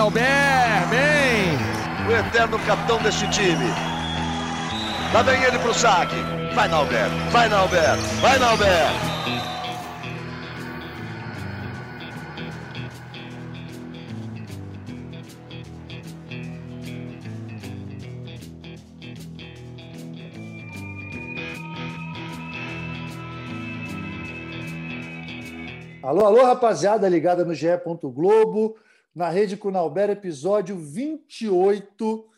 Nauber, bem! O eterno capitão deste time. Lá vem ele pro saque. Vai, Nauber, vai, Nauber, vai, Nauber! Alô, alô, rapaziada ligada no GE. Globo, na Rede Cunalber, episódio 28.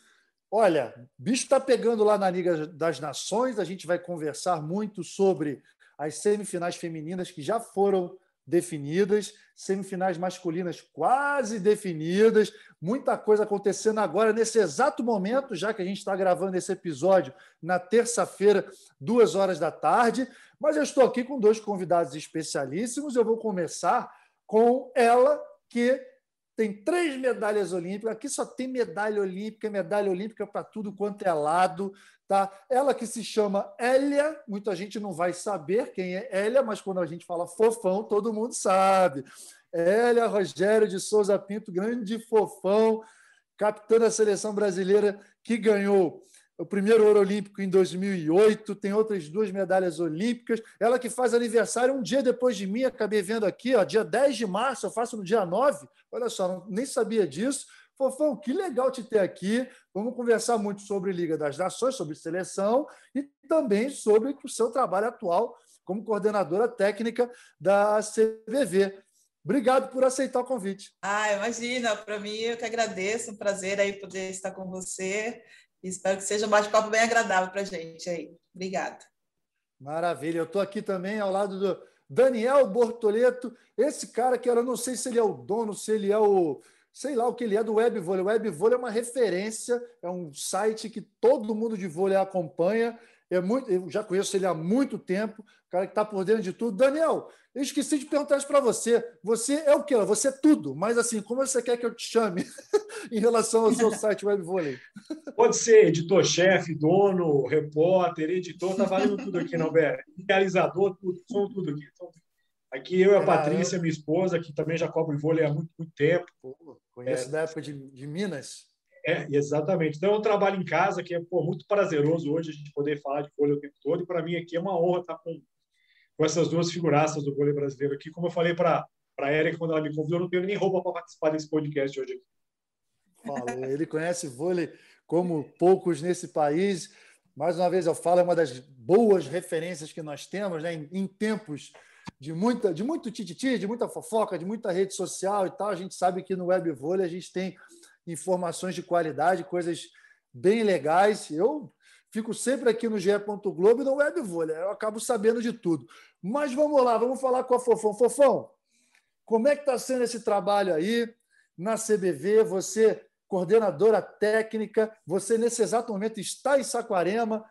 Olha, bicho está pegando lá na Liga das Nações. A gente vai conversar muito sobre as semifinais femininas que já foram definidas, semifinais masculinas quase definidas, muita coisa acontecendo agora, nesse exato momento, já que a gente está gravando esse episódio na terça-feira, duas horas da tarde. Mas eu estou aqui com dois convidados especialíssimos. Eu vou começar com ela, que tem três medalhas olímpicas. Aqui só tem medalha olímpica, medalha olímpica para tudo quanto é lado. Tá? Ela que se chama Hélia, muita gente não vai saber quem é Hélia, mas quando a gente fala fofão, todo mundo sabe. Hélia Rogério de Souza Pinto, grande fofão, capitã da seleção brasileira que ganhou o primeiro ouro olímpico em 2008, tem outras duas medalhas olímpicas. Ela que faz aniversário um dia depois de mim, acabei vendo aqui, ó, dia 10 de março, eu faço no dia 9. Olha só, nem sabia disso. Fofão, que legal te ter aqui. Vamos conversar muito sobre Liga das Nações, sobre seleção e também sobre o seu trabalho atual como coordenadora técnica da CVV. Obrigado por aceitar o convite. Ah, imagina, para mim eu que agradeço, um prazer aí poder estar com você Espero que seja um bate-papo bem agradável para a gente aí. Obrigada. Maravilha. Eu estou aqui também ao lado do Daniel Bortoleto, esse cara que eu não sei se ele é o dono, se ele é o. Sei lá o que ele é do Web Vôlei. O Web Vôlei é uma referência, é um site que todo mundo de vôlei acompanha. É muito, eu já conheço ele há muito tempo, o cara que está por dentro de tudo. Daniel, eu esqueci de perguntar isso para você. Você é o quê? Você é tudo, mas assim, como você quer que eu te chame em relação ao seu site Web Vôlei? Pode ser editor-chefe, dono, repórter, editor, tá valendo tudo aqui, não, Bé? Realizador, tudo, são tudo aqui. Aqui eu e a é, Patrícia, minha esposa, que também já cobre vôlei há muito, muito tempo. Conheço é, da época de, de Minas. É, exatamente. Então, é um trabalho em casa que é pô, muito prazeroso hoje a gente poder falar de vôlei o tempo todo. E para mim aqui é uma honra estar com com essas duas figuraças do vôlei brasileiro aqui. Como eu falei para a Erika quando ela me convidou, eu não tenho nem roupa para participar desse podcast hoje aqui. Falou, ele conhece vôlei como poucos nesse país. Mais uma vez eu falo, é uma das boas referências que nós temos né? em, em tempos de muita de muito tititi, de muita fofoca, de muita rede social e tal. A gente sabe que no web vôlei a gente tem informações de qualidade, coisas bem legais. Eu Fico sempre aqui no GE. Globo e no Web. Eu acabo sabendo de tudo. Mas vamos lá, vamos falar com a Fofão. Fofão, como é que está sendo esse trabalho aí na CBV? Você, coordenadora técnica, você nesse exato momento está em Saquarema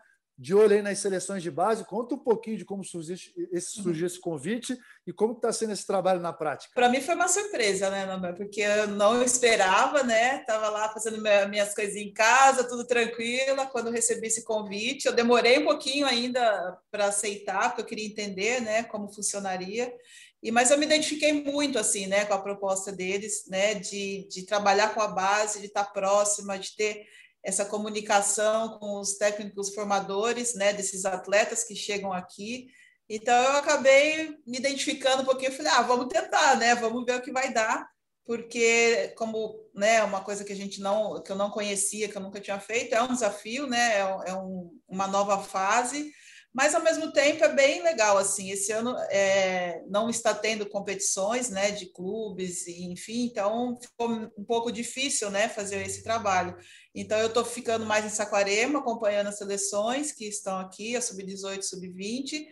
de olho aí nas seleções de base. Conta um pouquinho de como surgiu esse, surgiu esse convite e como está sendo esse trabalho na prática. Para mim foi uma surpresa, né, Nobel? Porque eu não esperava, né? Estava lá fazendo minhas coisinhas em casa, tudo tranquila. Quando recebi esse convite, eu demorei um pouquinho ainda para aceitar, porque eu queria entender, né, como funcionaria. E, mas eu me identifiquei muito assim, né, com a proposta deles, né, de, de trabalhar com a base, de estar próxima, de ter essa comunicação com os técnicos formadores, né, desses atletas que chegam aqui. Então eu acabei me identificando um pouquinho, falei, ah, vamos tentar, né? Vamos ver o que vai dar, porque como, né, uma coisa que a gente não que eu não conhecia, que eu nunca tinha feito, é um desafio, né? É, é um, uma nova fase mas ao mesmo tempo é bem legal assim. Esse ano é, não está tendo competições, né, de clubes, enfim, então ficou um pouco difícil, né, fazer esse trabalho. Então eu estou ficando mais em Saquarema, acompanhando as seleções que estão aqui, a sub-18, sub-20,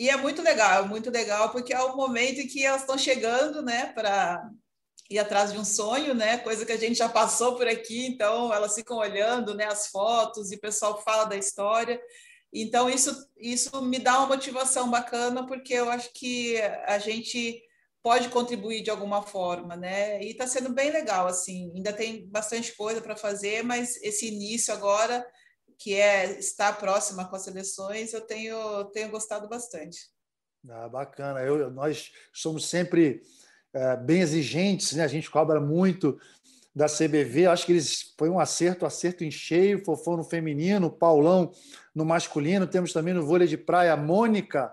e é muito legal, muito legal porque é o momento em que elas estão chegando, né, para ir atrás de um sonho, né? Coisa que a gente já passou por aqui, então elas ficam olhando, né, as fotos e o pessoal fala da história. Então, isso, isso me dá uma motivação bacana, porque eu acho que a gente pode contribuir de alguma forma, né? E está sendo bem legal, assim, ainda tem bastante coisa para fazer, mas esse início agora, que é estar próxima com as seleções, eu tenho, tenho gostado bastante. Ah, bacana. Eu, nós somos sempre é, bem exigentes, né? A gente cobra muito da CBV. Acho que eles foi um acerto, acerto em cheio. Fofão no feminino, Paulão no masculino. Temos também no vôlei de praia Mônica,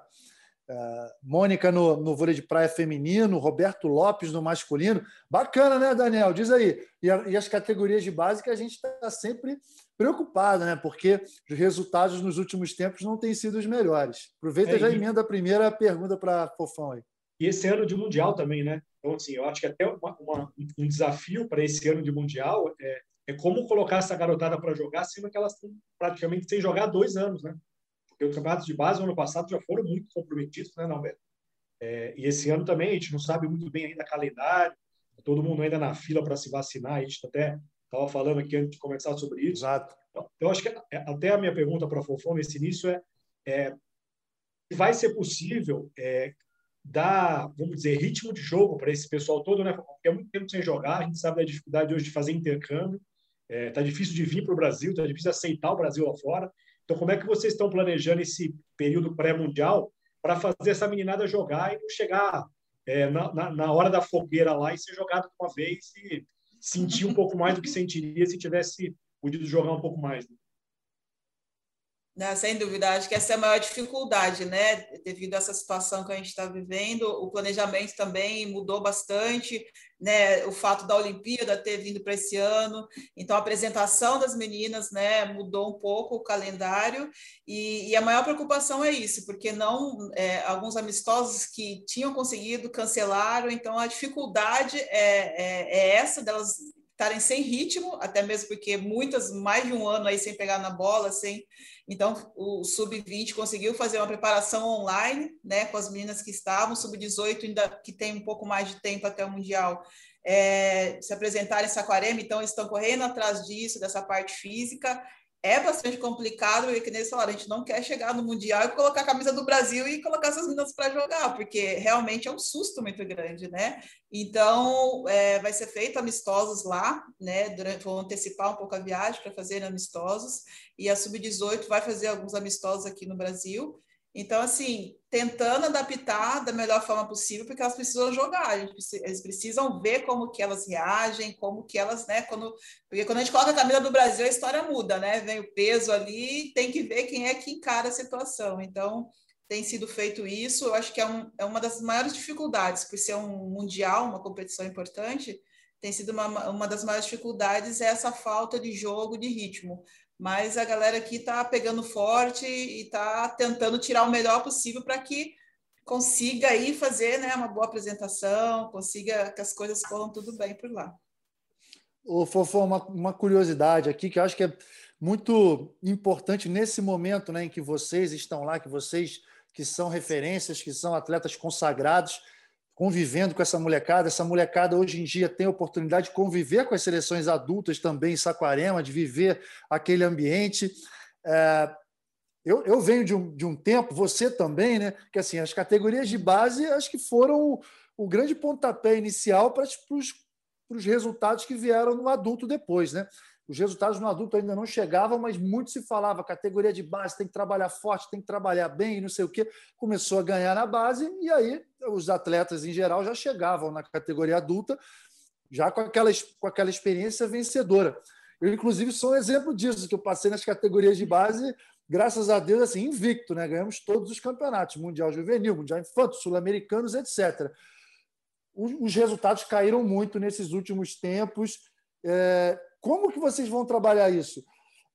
uh, Mônica no, no vôlei de praia feminino, Roberto Lopes no masculino. Bacana, né, Daniel? Diz aí. E, a, e as categorias de base que a gente está sempre preocupado, né? Porque os resultados nos últimos tempos não têm sido os melhores. Aproveita é, já emenda a primeira pergunta para Fofão aí. E esse ano de Mundial também, né? Então, assim, eu acho que até uma, uma, um desafio para esse ano de Mundial é, é como colocar essa garotada para jogar, sendo que elas estão praticamente sem jogar dois anos, né? Porque os campeonatos de base, no ano passado, já foram muito comprometidos, né, Norberto? É, e esse ano também, a gente não sabe muito bem ainda calendário, todo mundo ainda na fila para se vacinar, a gente até estava falando aqui antes de começar sobre isso. Exato. Então, eu acho que é, até a minha pergunta para a Fofão nesse início é, é vai ser possível é, dar, vamos dizer, ritmo de jogo para esse pessoal todo, né? Porque é muito tempo sem jogar, a gente sabe da dificuldade hoje de fazer intercâmbio, é, tá difícil de vir para o Brasil, tá difícil aceitar o Brasil lá fora. Então, como é que vocês estão planejando esse período pré-mundial para fazer essa meninada jogar e não chegar é, na, na, na, hora da fogueira lá e ser jogado uma vez e sentir um pouco mais do que sentiria se tivesse podido jogar um pouco mais? Né? Né, sem dúvida, acho que essa é a maior dificuldade, né? Devido a essa situação que a gente está vivendo, o planejamento também mudou bastante, né? O fato da Olimpíada ter vindo para esse ano, então a apresentação das meninas, né? Mudou um pouco o calendário e, e a maior preocupação é isso, porque não é, alguns amistosos que tinham conseguido cancelaram, então a dificuldade é, é, é essa delas estarem sem ritmo, até mesmo porque muitas mais de um ano aí sem pegar na bola, sem então, o Sub-20 conseguiu fazer uma preparação online, né, com as meninas que estavam, Sub-18 ainda que tem um pouco mais de tempo até o Mundial, é, se apresentarem em Saquarema, então estão correndo atrás disso, dessa parte física, é bastante complicado, e que nem falaram, a gente não quer chegar no Mundial e colocar a camisa do Brasil e colocar essas meninas para jogar, porque realmente é um susto muito grande, né? Então, é, vai ser feito amistosos lá, né? Durante, vão antecipar um pouco a viagem para fazer amistosos, e a Sub-18 vai fazer alguns amistosos aqui no Brasil, então, assim, tentando adaptar da melhor forma possível, porque elas precisam jogar, eles precisam ver como que elas reagem, como que elas, né, quando, porque quando a gente coloca a camisa do Brasil, a história muda, né, vem o peso ali, tem que ver quem é que encara a situação, então tem sido feito isso, eu acho que é, um, é uma das maiores dificuldades, por ser um mundial, uma competição importante, tem sido uma, uma das maiores dificuldades é essa falta de jogo, de ritmo mas a galera aqui está pegando forte e está tentando tirar o melhor possível para que consiga aí fazer né, uma boa apresentação, consiga que as coisas corram tudo bem por lá. Ô, Fofão, uma, uma curiosidade aqui que eu acho que é muito importante nesse momento né, em que vocês estão lá, que vocês que são referências, que são atletas consagrados, convivendo com essa molecada. Essa molecada hoje em dia tem a oportunidade de conviver com as seleções adultas também em Saquarema, de viver aquele ambiente. É, eu, eu, venho de um, de um tempo, você também, né? Que assim, as categorias de base acho que foram o, o grande pontapé inicial para os resultados que vieram no adulto depois, né? Os resultados no adulto ainda não chegavam, mas muito se falava categoria de base, tem que trabalhar forte, tem que trabalhar bem, não sei o quê. Começou a ganhar na base e aí os atletas em geral já chegavam na categoria adulta já com aquela, com aquela experiência vencedora. Eu, inclusive, sou um exemplo disso, que eu passei nas categorias de base, graças a Deus, assim, invicto, né? Ganhamos todos os campeonatos, Mundial Juvenil, Mundial Infanto, Sul-Americanos, etc. Os resultados caíram muito nesses últimos tempos. É, como que vocês vão trabalhar isso?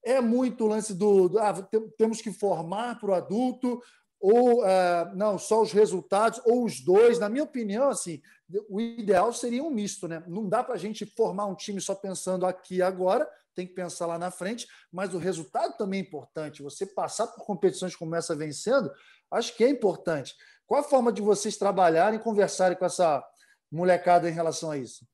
É muito o lance do, do ah, temos que formar para o adulto, ou uh, não, só os resultados, ou os dois. Na minha opinião, assim, o ideal seria um misto, né? Não dá para a gente formar um time só pensando aqui agora, tem que pensar lá na frente, mas o resultado também é importante. Você passar por competições como essa vencendo, acho que é importante. Qual a forma de vocês trabalharem e conversarem com essa molecada em relação a isso?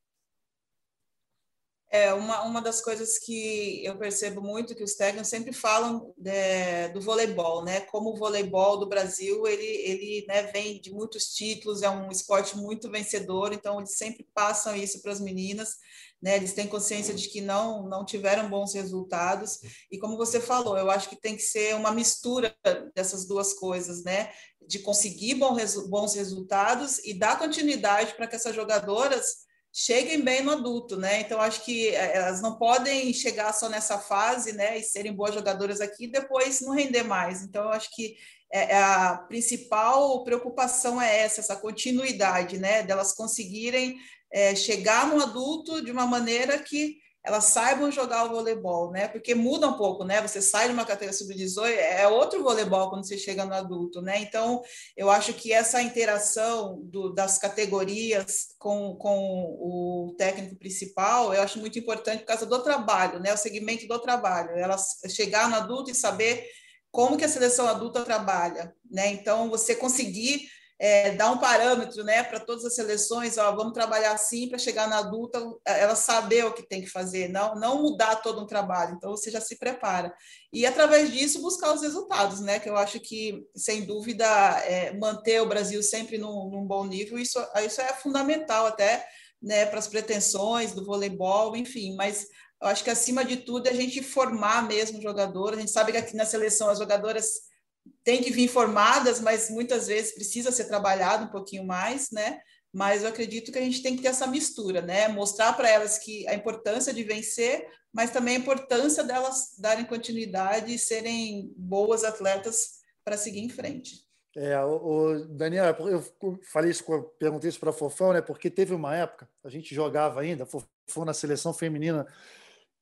É uma, uma das coisas que eu percebo muito que os técnicos sempre falam é, do voleibol, né? Como o voleibol do Brasil ele ele né, vem de muitos títulos, é um esporte muito vencedor, então eles sempre passam isso para as meninas, né? Eles têm consciência de que não não tiveram bons resultados e como você falou, eu acho que tem que ser uma mistura dessas duas coisas, né? De conseguir bons resultados e dar continuidade para que essas jogadoras cheguem bem no adulto, né? Então acho que é, elas não podem chegar só nessa fase, né, e serem boas jogadoras aqui e depois não render mais. Então acho que é, é, a principal preocupação é essa, essa continuidade, né, delas conseguirem é, chegar no adulto de uma maneira que elas saibam jogar o voleibol, né? Porque muda um pouco, né? Você sai de uma categoria sub-18, é outro voleibol quando você chega no adulto, né? Então, eu acho que essa interação do, das categorias com, com o técnico principal, eu acho muito importante por causa do trabalho, né? O segmento do trabalho. Elas chegar no adulto e saber como que a seleção adulta trabalha, né? Então, você conseguir é, dar um parâmetro né, para todas as seleções, ó, vamos trabalhar assim para chegar na adulta, ela saber o que tem que fazer, não, não mudar todo um trabalho, então você já se prepara. E através disso buscar os resultados, né? Que eu acho que, sem dúvida, é, manter o Brasil sempre num, num, bom nível, isso, isso é fundamental até né, para as pretensões do voleibol, enfim, mas eu acho que acima de tudo é a gente formar mesmo jogador. A gente sabe que aqui na seleção as jogadoras tem que vir formadas, mas muitas vezes precisa ser trabalhado um pouquinho mais, né? Mas eu acredito que a gente tem que ter essa mistura, né? Mostrar para elas que a importância de vencer, mas também a importância delas darem continuidade e serem boas atletas para seguir em frente. É, o, o Daniel, eu falei isso, perguntei isso para Fofão, né? Porque teve uma época, a gente jogava ainda, Fofão na seleção feminina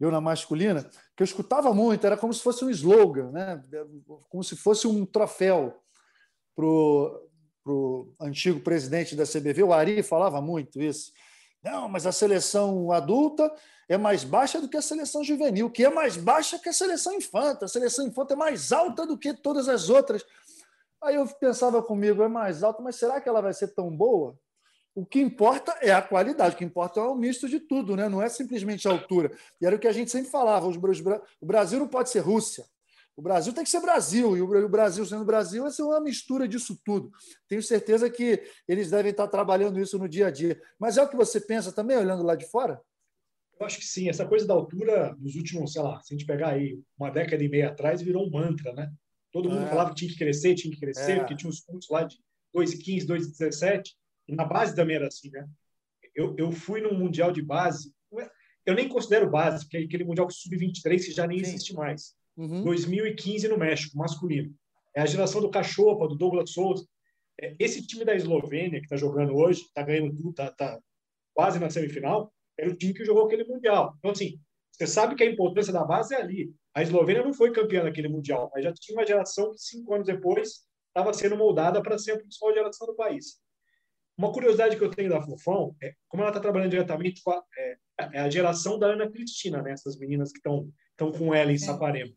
eu na masculina, que eu escutava muito, era como se fosse um slogan, né? como se fosse um troféu para o antigo presidente da CBV, o Ari falava muito isso. Não, mas a seleção adulta é mais baixa do que a seleção juvenil, que é mais baixa que a seleção infanta. A seleção infanta é mais alta do que todas as outras. Aí eu pensava comigo, é mais alta, mas será que ela vai ser tão boa? O que importa é a qualidade, o que importa é o misto de tudo, né? não é simplesmente a altura. E era o que a gente sempre falava: o Brasil não pode ser Rússia. O Brasil tem que ser Brasil, e o Brasil sendo Brasil vai ser uma mistura disso tudo. Tenho certeza que eles devem estar trabalhando isso no dia a dia. Mas é o que você pensa também, olhando lá de fora? Eu acho que sim. Essa coisa da altura, nos últimos, sei lá, se a gente pegar aí uma década e meia atrás, virou um mantra, né? Todo mundo é. falava que tinha que crescer, tinha que crescer, é. porque tinha uns pontos lá de 2,15, 2,17 na base também era assim, né? Eu, eu fui num mundial de base, eu nem considero base, porque é aquele mundial sub-23 que já nem Sim. existe mais. Uhum. 2015 no México, masculino. É a geração do Cachopa, do Douglas Souza. É, esse time da Eslovênia, que está jogando hoje, está ganhando tudo, está tá quase na semifinal, era o time que jogou aquele mundial. Então, assim, você sabe que a importância da base é ali. A Eslovênia não foi campeã naquele mundial, mas já tinha uma geração que, cinco anos depois, estava sendo moldada para ser a principal geração do país. Uma curiosidade que eu tenho da Fofão é como ela está trabalhando diretamente com a, é, é, a geração da Ana Cristina, né? Essas meninas que estão estão com ela em é. Saquarema.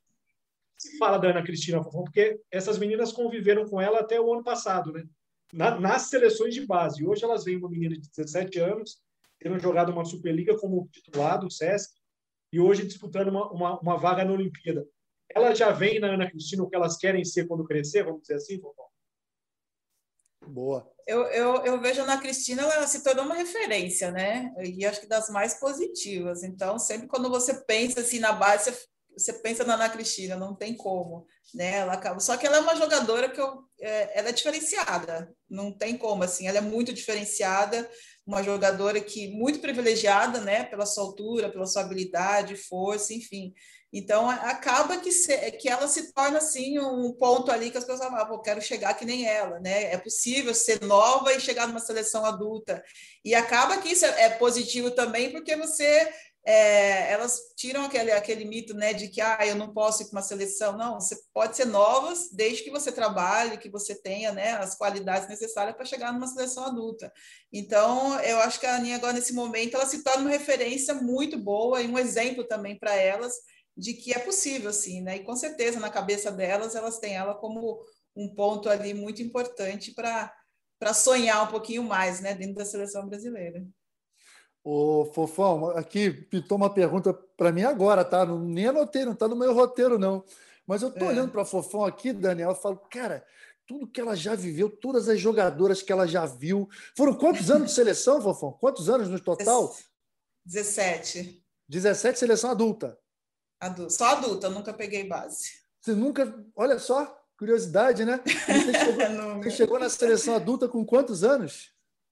Se fala da Ana Cristina Fofão porque essas meninas conviveram com ela até o ano passado, né? Na, nas seleções de base. Hoje elas vêm uma menina de 17 anos, tendo jogado uma Superliga como titular do SESC e hoje disputando uma, uma, uma vaga na Olimpíada. Ela já vem na Ana Cristina o que elas querem ser quando crescer, vamos dizer assim, Fofão? Boa. Eu, eu, eu vejo na Cristina, ela se tornou uma referência, né? E acho que das mais positivas. Então, sempre quando você pensa assim na base, você pensa na Ana Cristina, não tem como, né? Ela acaba... Só que ela é uma jogadora que eu, é, ela é diferenciada, não tem como, assim, ela é muito diferenciada, uma jogadora que muito privilegiada, né? Pela sua altura, pela sua habilidade, força, enfim. Então, acaba que, se, que ela se torna assim um ponto ali que as pessoas falam, ah, quero chegar que nem ela, né? É possível ser nova e chegar numa seleção adulta. E acaba que isso é, é positivo também, porque você é, elas tiram aquele, aquele mito né, de que ah, eu não posso ir para uma seleção. Não, você pode ser novas desde que você trabalhe, que você tenha né, as qualidades necessárias para chegar numa seleção adulta. Então, eu acho que a Aninha agora, nesse momento, ela se torna uma referência muito boa e um exemplo também para elas de que é possível, assim, né? E com certeza na cabeça delas, elas têm ela como um ponto ali muito importante para sonhar um pouquinho mais, né, dentro da seleção brasileira. Ô, Fofão, aqui pitou uma pergunta para mim agora, tá? Não, nem anotei, não está no meu roteiro, não. Mas eu estou é. olhando para a Fofão aqui, Daniel, e falo, cara, tudo que ela já viveu, todas as jogadoras que ela já viu. Foram quantos anos de seleção, Fofão? Quantos anos no total? 17. 17 seleção adulta. Adulto. Só adulta, eu nunca peguei base. Você nunca. Olha só, curiosidade, né? Você chegou, você chegou na seleção adulta com quantos anos?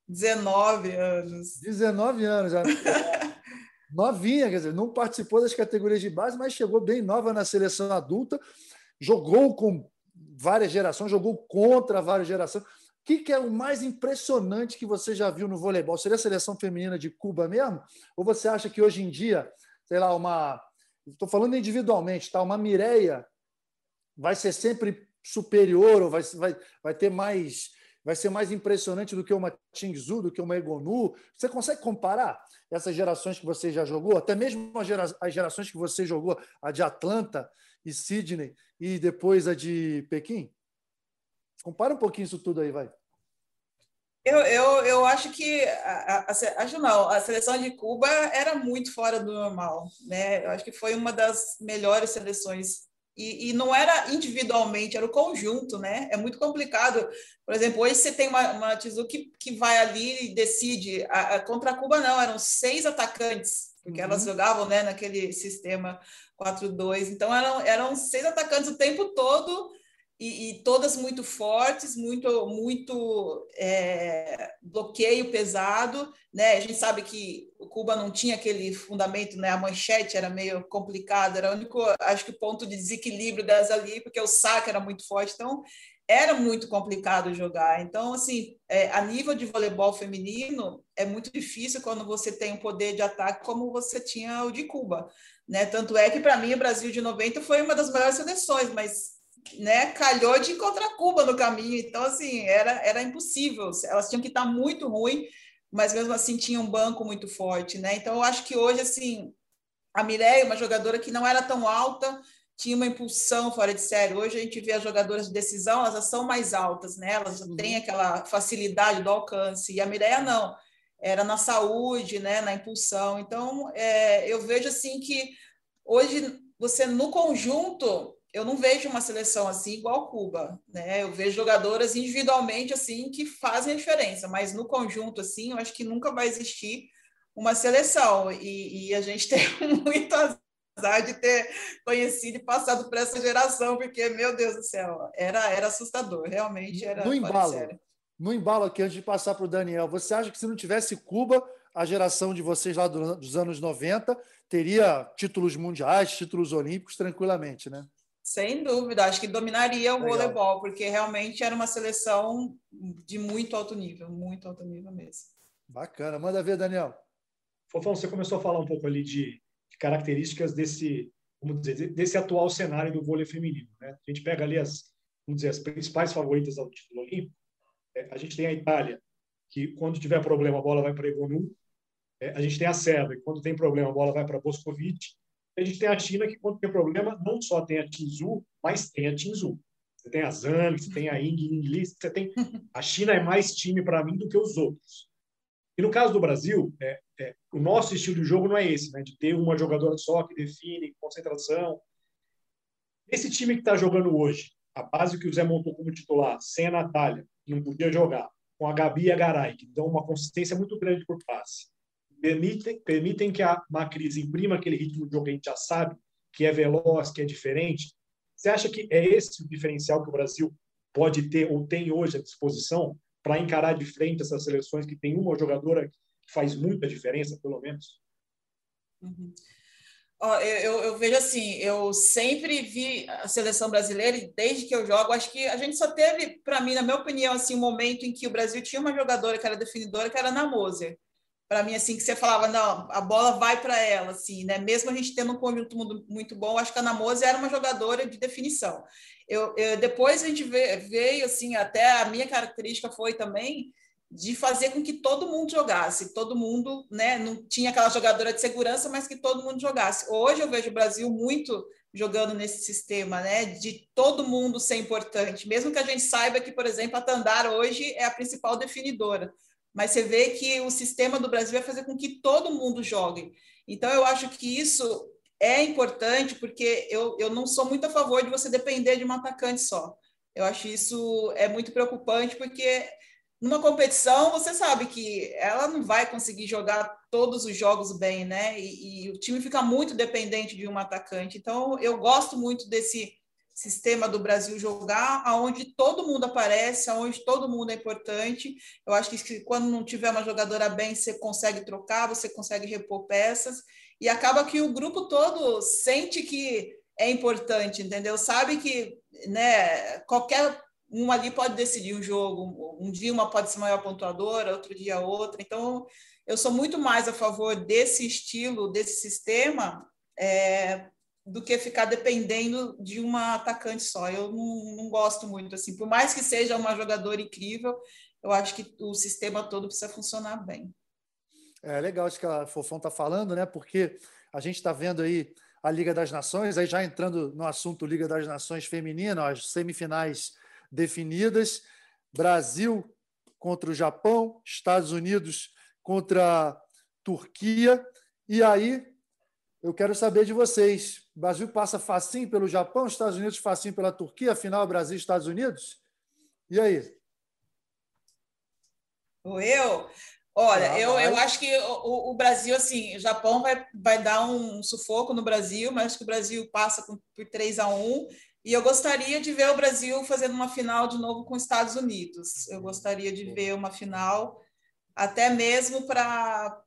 19 anos. 19 anos, já. novinha, quer dizer, não participou das categorias de base, mas chegou bem nova na seleção adulta, jogou com várias gerações, jogou contra várias gerações. O que, que é o mais impressionante que você já viu no voleibol? Seria a seleção feminina de Cuba mesmo? Ou você acha que hoje em dia, sei lá, uma. Estou falando individualmente, tá? Uma Mireia vai ser sempre superior ou vai, vai, vai ter mais vai ser mais impressionante do que uma Tingzu, do que uma Egonu. Você consegue comparar essas gerações que você já jogou, até mesmo as, gera as gerações que você jogou, a de Atlanta e Sydney e depois a de Pequim? Compara um pouquinho isso tudo aí, vai. Eu, eu, eu acho que a, a, acho não, a seleção de Cuba era muito fora do normal, né? Eu acho que foi uma das melhores seleções e, e, não era individualmente, era o conjunto, né? É muito complicado. Por exemplo, hoje você tem uma, uma que, que vai ali e decide. A, a, contra a Cuba, não, eram seis atacantes, porque uhum. elas jogavam né, naquele sistema 4-2. Então, eram, eram seis atacantes o tempo todo e, e, todas muito fortes, muito muito é, bloqueio pesado, né? A gente sabe que Cuba não tinha aquele fundamento, né? A manchete era meio complicada, era o único, acho que ponto de desequilíbrio delas ali, porque o saque era muito forte, então era muito complicado jogar. Então, assim, é, a nível de voleibol feminino é muito difícil quando você tem um poder de ataque como você tinha o de Cuba, né? Tanto é que para mim o Brasil de 90 foi uma das melhores seleções, mas né, calhou de encontrar Cuba no caminho. Então, assim, era, era impossível. Elas tinham que estar muito ruim, mas mesmo assim tinha um banco muito forte, né? Então, eu acho que hoje, assim, a Mireia, uma jogadora que não era tão alta, tinha uma impulsão fora de série. Hoje a gente vê as jogadoras de decisão, elas são mais altas, né? Elas uhum. têm aquela facilidade do alcance. E a Mireia não. Era na saúde, né? Na impulsão. Então, é, eu vejo assim que hoje você no conjunto eu não vejo uma seleção assim igual Cuba, né? Eu vejo jogadoras individualmente assim que fazem a diferença, mas no conjunto assim, eu acho que nunca vai existir uma seleção e, e a gente tem muito azar de ter conhecido e passado por essa geração, porque meu Deus do céu, era era assustador, realmente era. No embalo, no embalo aqui antes de passar para o Daniel, você acha que se não tivesse Cuba, a geração de vocês lá dos anos 90 teria títulos mundiais, títulos olímpicos tranquilamente, né? Sem dúvida, acho que dominaria o Legal. voleibol, porque realmente era uma seleção de muito alto nível, muito alto nível mesmo. Bacana, manda ver, Daniel. Fofão, você começou a falar um pouco ali de, de características desse, vamos dizer, desse atual cenário do vôlei feminino. Né? A gente pega ali as, vamos dizer, as principais favoritas ao título olímpico. É, a gente tem a Itália, que quando tiver problema a bola vai para Egonu. É, a gente tem a Sérvia, que quando tem problema a bola vai para Boscovic a gente tem a China que, quando tem problema, não só tem a Tinzu, mas tem a Tinzu. Você tem a Zhang, você tem a Ying Ying você tem... A China é mais time para mim do que os outros. E no caso do Brasil, é, é, o nosso estilo de jogo não é esse, né? de ter uma jogadora só que define, concentração. Esse time que está jogando hoje, a base que o Zé montou como titular, sem a Natália, que não podia jogar, com a Gabi e a Garay, que dão uma consistência muito grande por passe, permitem, permitem que a Macris imprima aquele ritmo de jogo que a gente já sabe, que é veloz, que é diferente. Você acha que é esse o diferencial que o Brasil pode ter ou tem hoje à disposição para encarar de frente essas seleções que tem uma jogadora que faz muita diferença, pelo menos? Uhum. Oh, eu, eu, vejo assim, eu sempre vi a seleção brasileira e desde que eu jogo, acho que a gente só teve, para mim, na minha opinião, assim, um momento em que o Brasil tinha uma jogadora que era definidora, que era na Moser para mim assim que você falava não a bola vai para ela assim né? Mesmo a gente tendo um conjunto muito, bom acho que a Ana era uma jogadora de definição. Eu, eu, depois a gente veio assim até a minha característica foi também de fazer com que todo mundo jogasse todo mundo né? Não tinha aquela jogadora de segurança mas que todo mundo jogasse. Hoje eu vejo o Brasil muito jogando nesse sistema, né, de todo mundo ser importante, mesmo que a gente saiba que, por exemplo, a Tandara hoje é a principal definidora mas você vê que o sistema do Brasil vai fazer com que todo mundo jogue. Então, eu acho que isso é importante, porque eu, eu não sou muito a favor de você depender de um atacante só. Eu acho isso é muito preocupante, porque numa competição você sabe que ela não vai conseguir jogar todos os jogos bem, né? E, e o time fica muito dependente de um atacante. Então, eu gosto muito desse sistema do Brasil jogar, aonde todo mundo aparece, aonde todo mundo é importante. Eu acho que quando não tiver uma jogadora bem, você consegue trocar, você consegue repor peças e acaba que o grupo todo sente que é importante, entendeu? Sabe que, né, qualquer um ali pode decidir o jogo. Um dia uma pode ser maior pontuadora, outro dia outra. Então, eu sou muito mais a favor desse estilo, desse sistema, é, do que ficar dependendo de uma atacante só. Eu não, não, gosto muito assim. Por mais que seja uma jogadora incrível, eu acho que o sistema todo precisa funcionar bem. É legal isso que a Fofão está falando, né? Porque a gente está vendo aí a Liga das Nações, aí já entrando no assunto Liga das Nações feminina, as semifinais definidas, Brasil contra o Japão, Estados Unidos contra a Turquia, e aí eu quero saber de vocês. O Brasil passa facinho pelo Japão, Estados Unidos facinho pela Turquia, afinal, Brasil e Estados Unidos? E aí? Eu? Olha, ah, eu, eu acho que o, o, Brasil, assim, o Japão vai, vai dar um sufoco no Brasil, mas acho que o Brasil passa por, por 3 a 1 e eu gostaria de ver o Brasil fazendo uma final de novo com os Estados Unidos. Eu gostaria de ver uma final, até mesmo para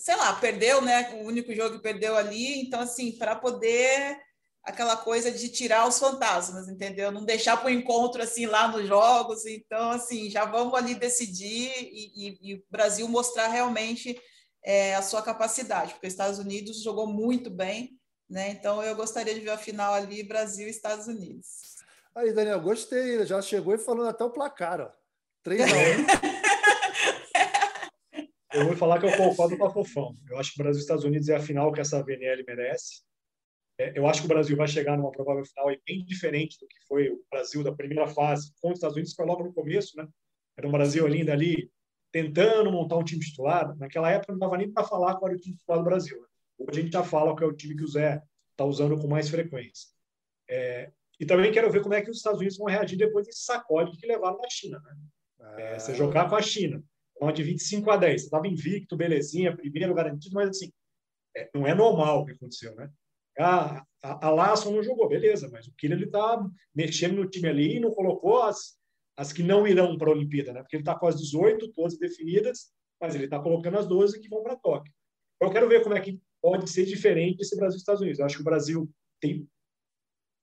sei lá, perdeu, né? O único jogo que perdeu ali, então assim, para poder aquela coisa de tirar os fantasmas, entendeu? Não deixar para o encontro assim lá nos jogos. Então, assim, já vamos ali decidir e, e, e o Brasil mostrar realmente é, a sua capacidade, porque os Estados Unidos jogou muito bem, né? Então, eu gostaria de ver a final ali Brasil e Estados Unidos. Aí, Daniel, gostei. Já chegou e falou até o placar, ó. 3 a 1. Eu vou falar que eu concordo com a Fofão. Eu acho que o Brasil e Estados Unidos é a final que essa VNL merece. É, eu acho que o Brasil vai chegar numa provável final bem diferente do que foi o Brasil da primeira fase contra os Estados Unidos, que foi logo no começo, né? Era um Brasil ainda ali tentando montar um time titular. Naquela época não dava nem para falar qual era o time titular do Brasil. Né? Hoje a gente já fala que é o time que o Zé está usando com mais frequência. É, e também quero ver como é que os Estados Unidos vão reagir depois desse sacode que levaram da China. Né? É, você jogar com a China uma de 25 a 10. Você estava invicto, belezinha, primeiro garantido, mas assim, é, não é normal o que aconteceu, né? Ah, a, a não jogou, beleza, mas o Killer ele está mexendo no time ali e não colocou as, as que não irão para a Olimpíada, né? Porque ele está com as 18, todas definidas, mas ele está colocando as 12 que vão para Tóquio. Eu quero ver como é que pode ser diferente esse Brasil e Estados Unidos. Eu acho que o Brasil tem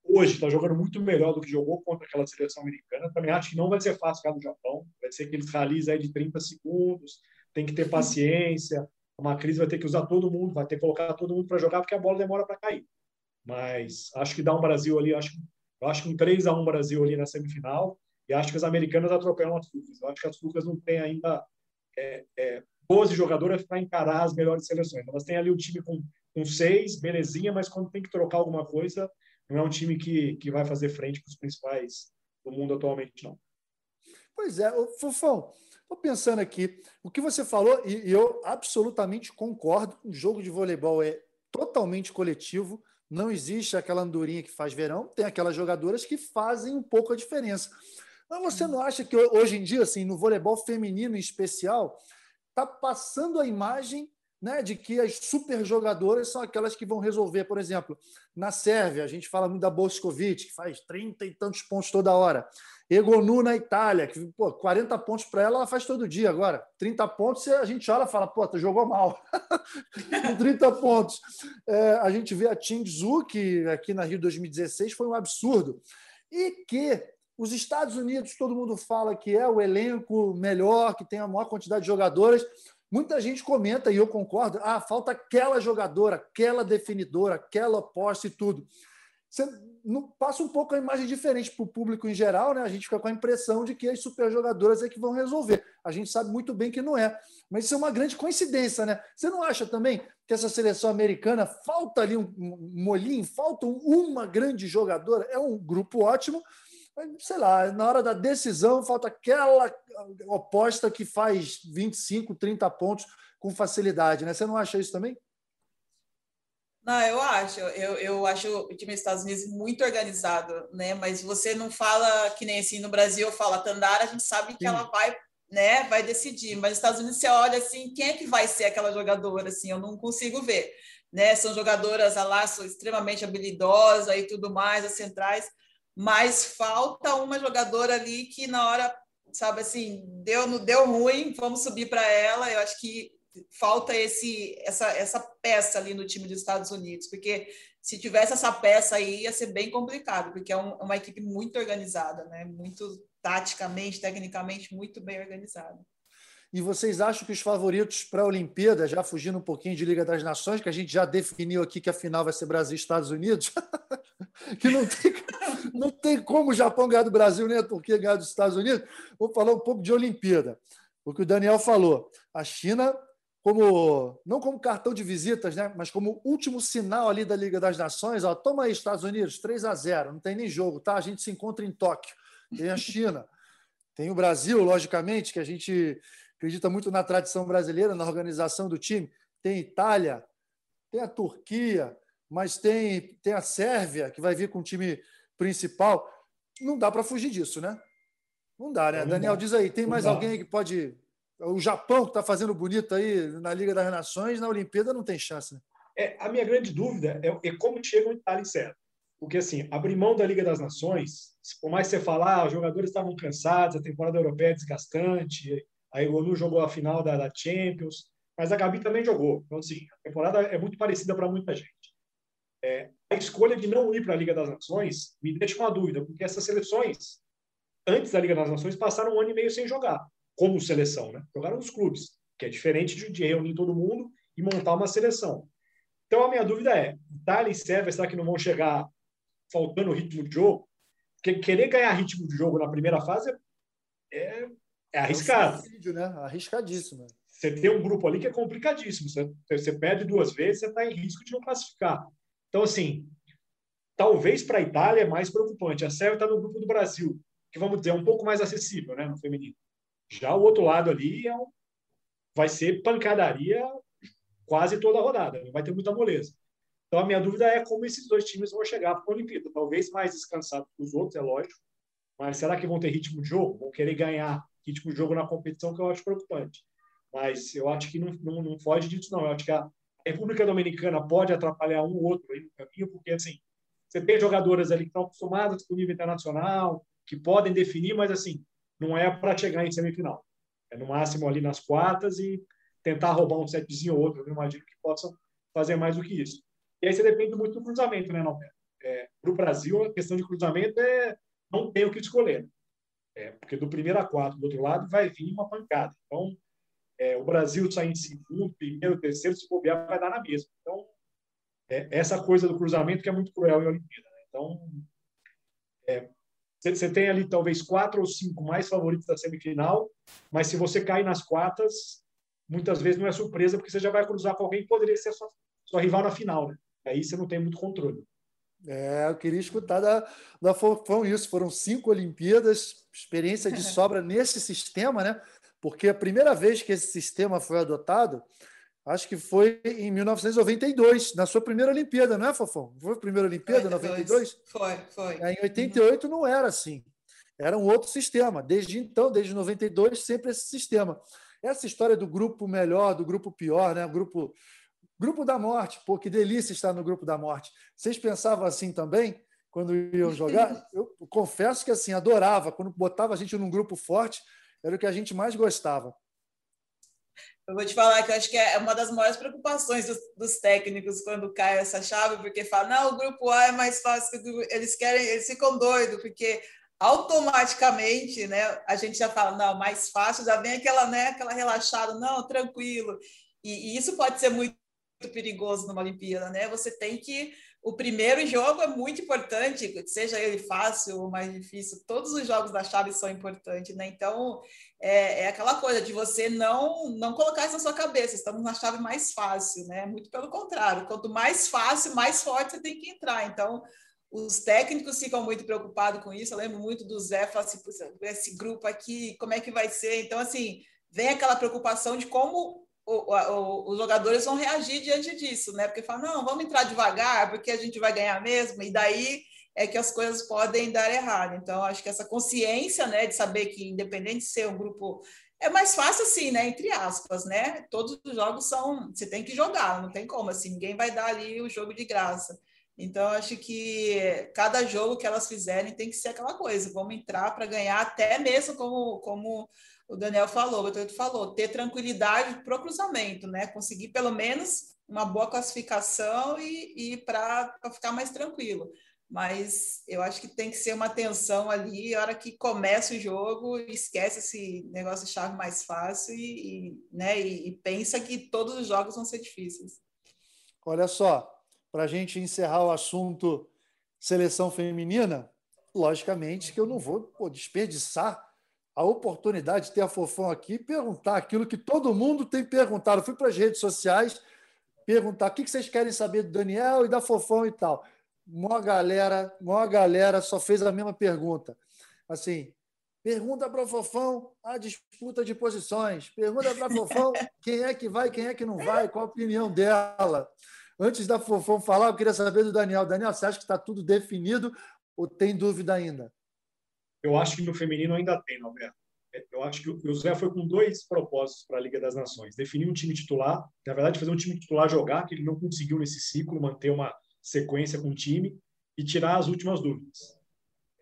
hoje está jogando muito melhor do que jogou contra aquela seleção americana. Também acho que não vai ser fácil ficar no Japão. Vai ser aqueles ralis aí de 30 segundos, tem que ter paciência. Uma crise vai ter que usar todo mundo, vai ter que colocar todo mundo para jogar, porque a bola demora para cair. Mas acho que dá um Brasil ali, acho, acho que um 3 a 1 Brasil ali na semifinal, e acho que as americanas atropelam as turcas. Eu acho que as turcas não têm ainda é, é, 12 jogadoras para encarar as melhores seleções. Elas têm ali um time com, com seis, belezinha, mas quando tem que trocar alguma coisa, não é um time que, que vai fazer frente para os principais do mundo atualmente, não. Pois é, Fofão, estou pensando aqui, o que você falou, e eu absolutamente concordo, o jogo de voleibol é totalmente coletivo, não existe aquela andorinha que faz verão, tem aquelas jogadoras que fazem um pouco a diferença. Mas você não acha que hoje em dia, assim, no voleibol feminino em especial, está passando a imagem né, de que as super jogadoras são aquelas que vão resolver. Por exemplo, na Sérvia, a gente fala muito da Boskovic, que faz 30 e tantos pontos toda hora. Egonu na Itália, que pô, 40 pontos para ela, ela faz todo dia agora. 30 pontos, a gente olha e fala, pô, tu jogou mal. 30 pontos. É, a gente vê a Tim Tzu, que aqui na Rio 2016 foi um absurdo. E que os Estados Unidos, todo mundo fala que é o elenco melhor, que tem a maior quantidade de jogadoras. Muita gente comenta, e eu concordo, ah, falta aquela jogadora, aquela definidora, aquela posse e tudo. Você não, passa um pouco a imagem diferente para o público em geral, né? A gente fica com a impressão de que as superjogadoras é que vão resolver. A gente sabe muito bem que não é. Mas isso é uma grande coincidência, né? Você não acha também que essa seleção americana falta ali um, um molinho, falta uma grande jogadora? É um grupo ótimo, sei lá, na hora da decisão falta aquela oposta que faz 25, 30 pontos com facilidade, né? Você não acha isso também? Não, eu acho. Eu, eu acho o time dos Estados Unidos muito organizado, né? Mas você não fala que nem assim no Brasil, fala Tandara, a gente sabe que Sim. ela vai, né? Vai decidir. Mas nos Estados Unidos você olha assim, quem é que vai ser aquela jogadora? Assim, eu não consigo ver. né? São jogadoras lá, são extremamente habilidosas e tudo mais, as centrais, mas falta uma jogadora ali que na hora, sabe assim, deu, não deu ruim, vamos subir para ela. Eu acho que falta esse essa essa peça ali no time dos Estados Unidos, porque se tivesse essa peça aí ia ser bem complicado, porque é um, uma equipe muito organizada, né? Muito taticamente, tecnicamente muito bem organizada. E vocês acham que os favoritos para a Olimpíada, já fugindo um pouquinho de Liga das Nações, que a gente já definiu aqui que a final vai ser Brasil e Estados Unidos, que não tem, não tem como o Japão ganhar do Brasil nem a Turquia ganhar dos Estados Unidos, vou falar um pouco de Olimpíada. O que o Daniel falou. A China, como não como cartão de visitas, né? mas como último sinal ali da Liga das Nações, ó, toma aí, Estados Unidos, 3 a 0 não tem nem jogo, tá? A gente se encontra em Tóquio. Tem a China. Tem o Brasil, logicamente, que a gente acredita muito na tradição brasileira, na organização do time. Tem Itália, tem a Turquia, mas tem, tem a Sérvia, que vai vir com o time principal. Não dá para fugir disso, né? Não dá, né? Não Daniel, dá. diz aí, tem mais alguém que pode. O Japão, que está fazendo bonito aí na Liga das Nações, na Olimpíada não tem chance. Né? É, a minha grande dúvida é, é como chega o Itália em sério. Porque, assim, abrir mão da Liga das Nações, por mais que você falar, ah, os jogadores estavam cansados, a temporada europeia é desgastante, a Egonu jogou a final da, da, Champions, mas a Gabi também jogou. Então, assim, a temporada é muito parecida para muita gente. É, a escolha de não ir para a Liga das Nações me deixa uma dúvida, porque essas seleções, antes da Liga das Nações, passaram um ano e meio sem jogar, como seleção, né? Jogaram nos clubes, que é diferente de, de reunir todo mundo e montar uma seleção. Então, a minha dúvida é: Itália e Sérvia, será que não vão chegar faltando ritmo de jogo? Porque querer ganhar ritmo de jogo na primeira fase é, é arriscado. É um suicídio, né? Arriscadíssimo. Você tem um grupo ali que é complicadíssimo. Você, você perde duas vezes, você está em risco de não classificar. Então, assim, talvez para a Itália é mais preocupante. A Sérvia está no grupo do Brasil, que vamos dizer, é um pouco mais acessível né, no feminino. Já o outro lado ali é um, vai ser pancadaria quase toda a rodada, não vai ter muita moleza. Então, a minha dúvida é como esses dois times vão chegar para a Olimpíada. Talvez mais descansados que os outros, é lógico, mas será que vão ter ritmo de jogo? Vão querer ganhar ritmo de jogo na competição, que eu acho preocupante. Mas eu acho que não, não, não foge disso, não. Eu acho que a República Dominicana pode atrapalhar um ou outro aí no caminho, porque, assim, você tem jogadoras ali que estão acostumadas com o nível internacional, que podem definir, mas, assim, não é para chegar em semifinal. É no máximo ali nas quartas e tentar roubar um setzinho ou outro. Eu imagino que possam fazer mais do que isso. E aí você depende muito do cruzamento, né, Norberto? É, para o Brasil, a questão de cruzamento é não tem o que escolher. É, porque do primeiro a quatro, do outro lado, vai vir uma pancada. Então, é, o Brasil sair em segundo, primeiro, terceiro, se bobear, vai dar na mesma. Então, é, essa coisa do cruzamento que é muito cruel em Olimpíada. Né? Então, você é, tem ali talvez quatro ou cinco mais favoritos da semifinal, mas se você cair nas quartas, muitas vezes não é surpresa, porque você já vai cruzar com alguém que poderia ser sua, sua rival na final. Né? Aí você não tem muito controle. É, eu queria escutar da, da Fofão isso. Foram cinco Olimpíadas, experiência de sobra nesse sistema, né? Porque a primeira vez que esse sistema foi adotado, acho que foi em 1992, na sua primeira Olimpíada, não é, Fofão? Foi a primeira Olimpíada, 92? Foi, foi. É, em 88 uhum. não era assim. Era um outro sistema. Desde então, desde 92, sempre esse sistema. Essa história do grupo melhor, do grupo pior, né? O grupo Grupo da Morte, pô, que delícia estar no Grupo da Morte. Vocês pensavam assim também, quando iam jogar? Eu confesso que assim, adorava. Quando botava a gente num grupo forte, era o que a gente mais gostava. Eu vou te falar que eu acho que é uma das maiores preocupações dos, dos técnicos quando cai essa chave, porque falam, não, o grupo A é mais fácil, eles querem, eles ficam doidos, porque automaticamente, né, a gente já fala, não, mais fácil, já vem aquela, né, aquela relaxada, não, tranquilo. E, e isso pode ser muito perigoso numa Olimpíada, né? Você tem que o primeiro jogo é muito importante, seja ele fácil ou mais difícil, todos os jogos da chave são importantes, né? Então, é, é, aquela coisa de você não não colocar isso na sua cabeça, estamos na chave mais fácil, né? Muito pelo contrário, quanto mais fácil, mais forte você tem que entrar. Então, os técnicos ficam muito preocupados com isso. Eu lembro muito do Zé, falar assim, esse grupo aqui, como é que vai ser? Então, assim, vem aquela preocupação de como o, o, os jogadores vão reagir diante disso, né? Porque falam, não, vamos entrar devagar, porque a gente vai ganhar mesmo, e daí é que as coisas podem dar errado. Então, acho que essa consciência, né, de saber que, independente de ser um grupo é mais fácil assim, né? Entre aspas, né? Todos os jogos são. Você tem que jogar, não tem como assim, ninguém vai dar ali o jogo de graça. Então, acho que cada jogo que elas fizerem tem que ser aquela coisa. Vamos entrar para ganhar, até mesmo como, como o Daniel falou, o Teto falou, ter tranquilidade para o cruzamento, né? Conseguir pelo menos uma boa classificação e, e para ficar mais tranquilo mas eu acho que tem que ser uma tensão ali, a hora que começa o jogo, esquece esse negócio de chave mais fácil e, e né, e, e, pensa que todos os jogos vão ser difíceis. Olha só, para a gente encerrar o assunto seleção feminina, logicamente que eu não vou pô, desperdiçar a oportunidade de ter a Fofão aqui e perguntar aquilo que todo mundo tem perguntado. Eu fui para as redes sociais perguntar o que vocês querem saber do Daniel e da Fofão e tal uma galera, uma galera só fez a mesma pergunta. Assim, pergunta para o Fofão a disputa de posições. Pergunta para o Fofão quem é que vai, quem é que não vai, qual a opinião dela. Antes da Fofão falar, eu queria saber do Daniel. Daniel, você acha que está tudo definido ou tem dúvida ainda? Eu acho que no feminino ainda tem, Alberto. Eu acho que o Zé foi com dois propósitos para a Liga das Nações. Definir um time titular, na verdade, fazer um time titular jogar, que ele não conseguiu nesse ciclo, manter uma, sequência com o time e tirar as últimas dúvidas.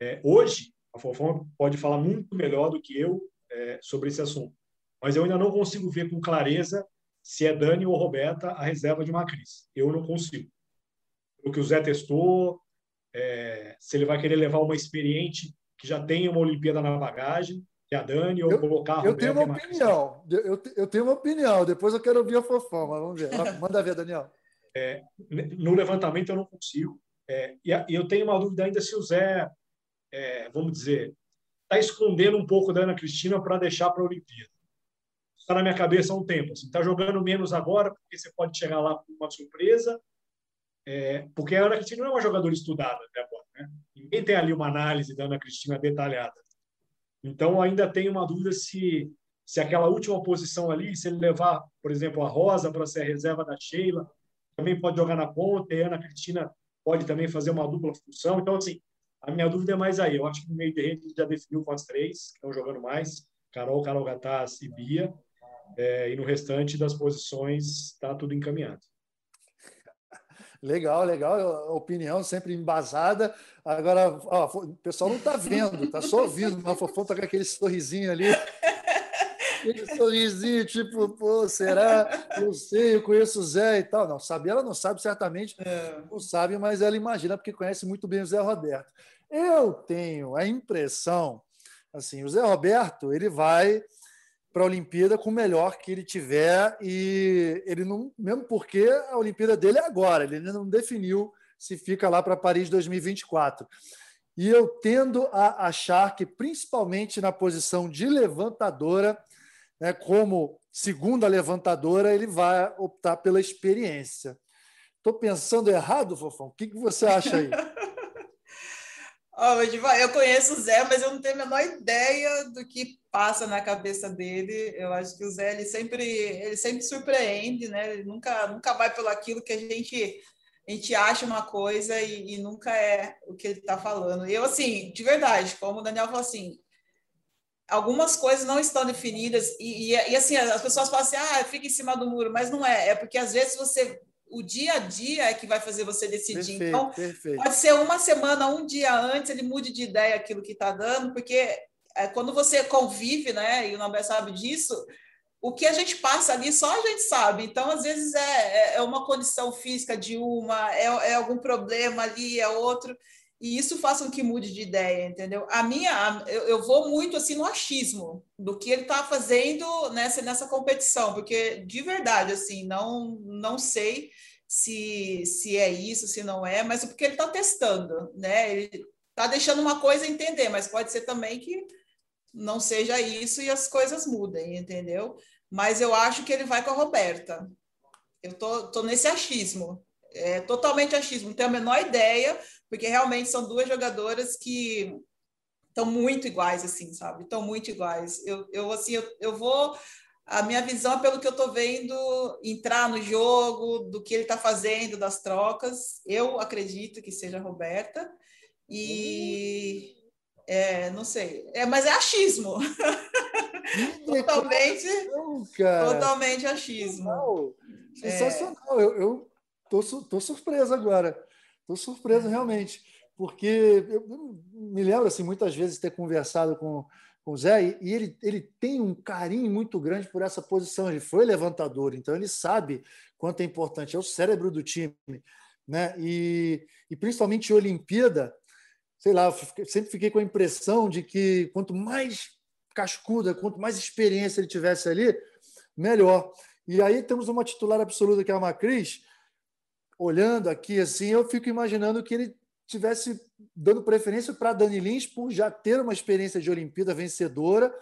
É, hoje, a Fofão pode falar muito melhor do que eu é, sobre esse assunto, mas eu ainda não consigo ver com clareza se é Dani ou Roberta a reserva de uma Cris. Eu não consigo. O que o Zé testou, é, se ele vai querer levar uma experiente que já tem uma Olimpíada na bagagem, que é a Dani, ou eu, colocar a Eu tenho uma opinião. Eu, eu tenho uma opinião. Depois eu quero ouvir a Fofão, mas vamos ver. Manda ver, Daniel. É, no levantamento eu não consigo. É, e, a, e, eu tenho uma dúvida ainda se o Zé, é, vamos dizer, está escondendo um pouco da Ana Cristina para deixar para a Olimpíada. Está na minha cabeça há um tempo. Está assim, tá jogando menos agora, porque você pode chegar lá com uma surpresa. É, porque a Ana Cristina não é uma jogadora estudada até agora. Né? Ninguém tem ali uma análise da Ana Cristina detalhada. Então, ainda tenho uma dúvida se, se aquela última posição ali, se ele levar, por exemplo, a Rosa para ser a reserva da Sheila, também pode jogar na ponta, e a Ana Cristina pode também fazer uma dupla função. Então, assim, a minha dúvida é mais aí. Eu acho que no meio de rede já definiu com as três, que estão jogando mais: Carol, Carol Gataz e Bia. É, e no restante das posições está tudo encaminhado. Legal, legal. Opinião sempre embasada. Agora, ó, o pessoal não está vendo, está só ouvindo. O Fofão está com aquele sorrisinho ali aquele sorrisinho, tipo, pô, será? Eu sei, eu conheço o Zé e tal. Não, sabe, ela não sabe certamente, é. não sabe, mas ela imagina porque conhece muito bem o Zé Roberto. Eu tenho a impressão, assim, o Zé Roberto, ele vai para a Olimpíada com o melhor que ele tiver e ele não, mesmo porque a Olimpíada dele é agora, ele ainda não definiu se fica lá para Paris 2024. E eu tendo a achar que, principalmente na posição de levantadora, né, como segunda levantadora, ele vai optar pela experiência. Estou pensando errado, Fofão? O que, que você acha aí? oh, eu conheço o Zé, mas eu não tenho a menor ideia do que passa na cabeça dele. Eu acho que o Zé ele sempre, ele sempre surpreende, né? Ele nunca, nunca vai pelo aquilo que a gente a gente acha uma coisa e, e nunca é o que ele está falando. Eu, assim, de verdade, como o Daniel falou assim, algumas coisas não estão definidas e, e, e, assim as pessoas falam assim ah fica em cima do muro mas não é é porque às vezes você o dia a dia é que vai fazer você decidir. Perfeito, então perfeito. pode ser uma semana um dia antes ele mude de ideia aquilo que está dando porque é, quando você convive né e o Nobel sabe disso o que a gente passa ali só a gente sabe. Então às vezes é, é, é uma condição física de uma é, é algum problema ali é outro e isso faça com que mude de ideia, entendeu? A minha, eu, eu vou muito assim no achismo do que ele está fazendo nessa, nessa competição, porque de verdade, assim, não, não sei se, se é isso, se não é, mas é porque ele está testando, né? Ele está deixando uma coisa entender, mas pode ser também que não seja isso e as coisas mudem, entendeu? Mas eu acho que ele vai com a Roberta. Eu tô, tô nesse achismo, é totalmente achismo, não tenho a menor ideia, porque realmente são duas jogadoras que estão muito iguais, assim, sabe? Estão muito iguais. Eu, eu assim, eu, eu vou. A minha visão é pelo que eu estou vendo entrar no jogo, do que ele está fazendo, das trocas. Eu acredito que seja a Roberta. E. É, não sei. É, mas é achismo. totalmente, totalmente achismo. Sensacional. É. Eu, eu tô, tô surpreso agora. Tô surpreso realmente, porque eu me lembro assim muitas vezes ter conversado com, com o Zé e ele, ele tem um carinho muito grande por essa posição. Ele foi levantador, então ele sabe quanto é importante. É o cérebro do time, né? E, e principalmente em Olimpíada, sei lá, sempre fiquei com a impressão de que quanto mais cascuda, quanto mais experiência ele tivesse ali, melhor. E aí temos uma titular absoluta que é a Macris. Olhando aqui assim, eu fico imaginando que ele tivesse dando preferência para Dani Lins por já ter uma experiência de Olimpíada vencedora,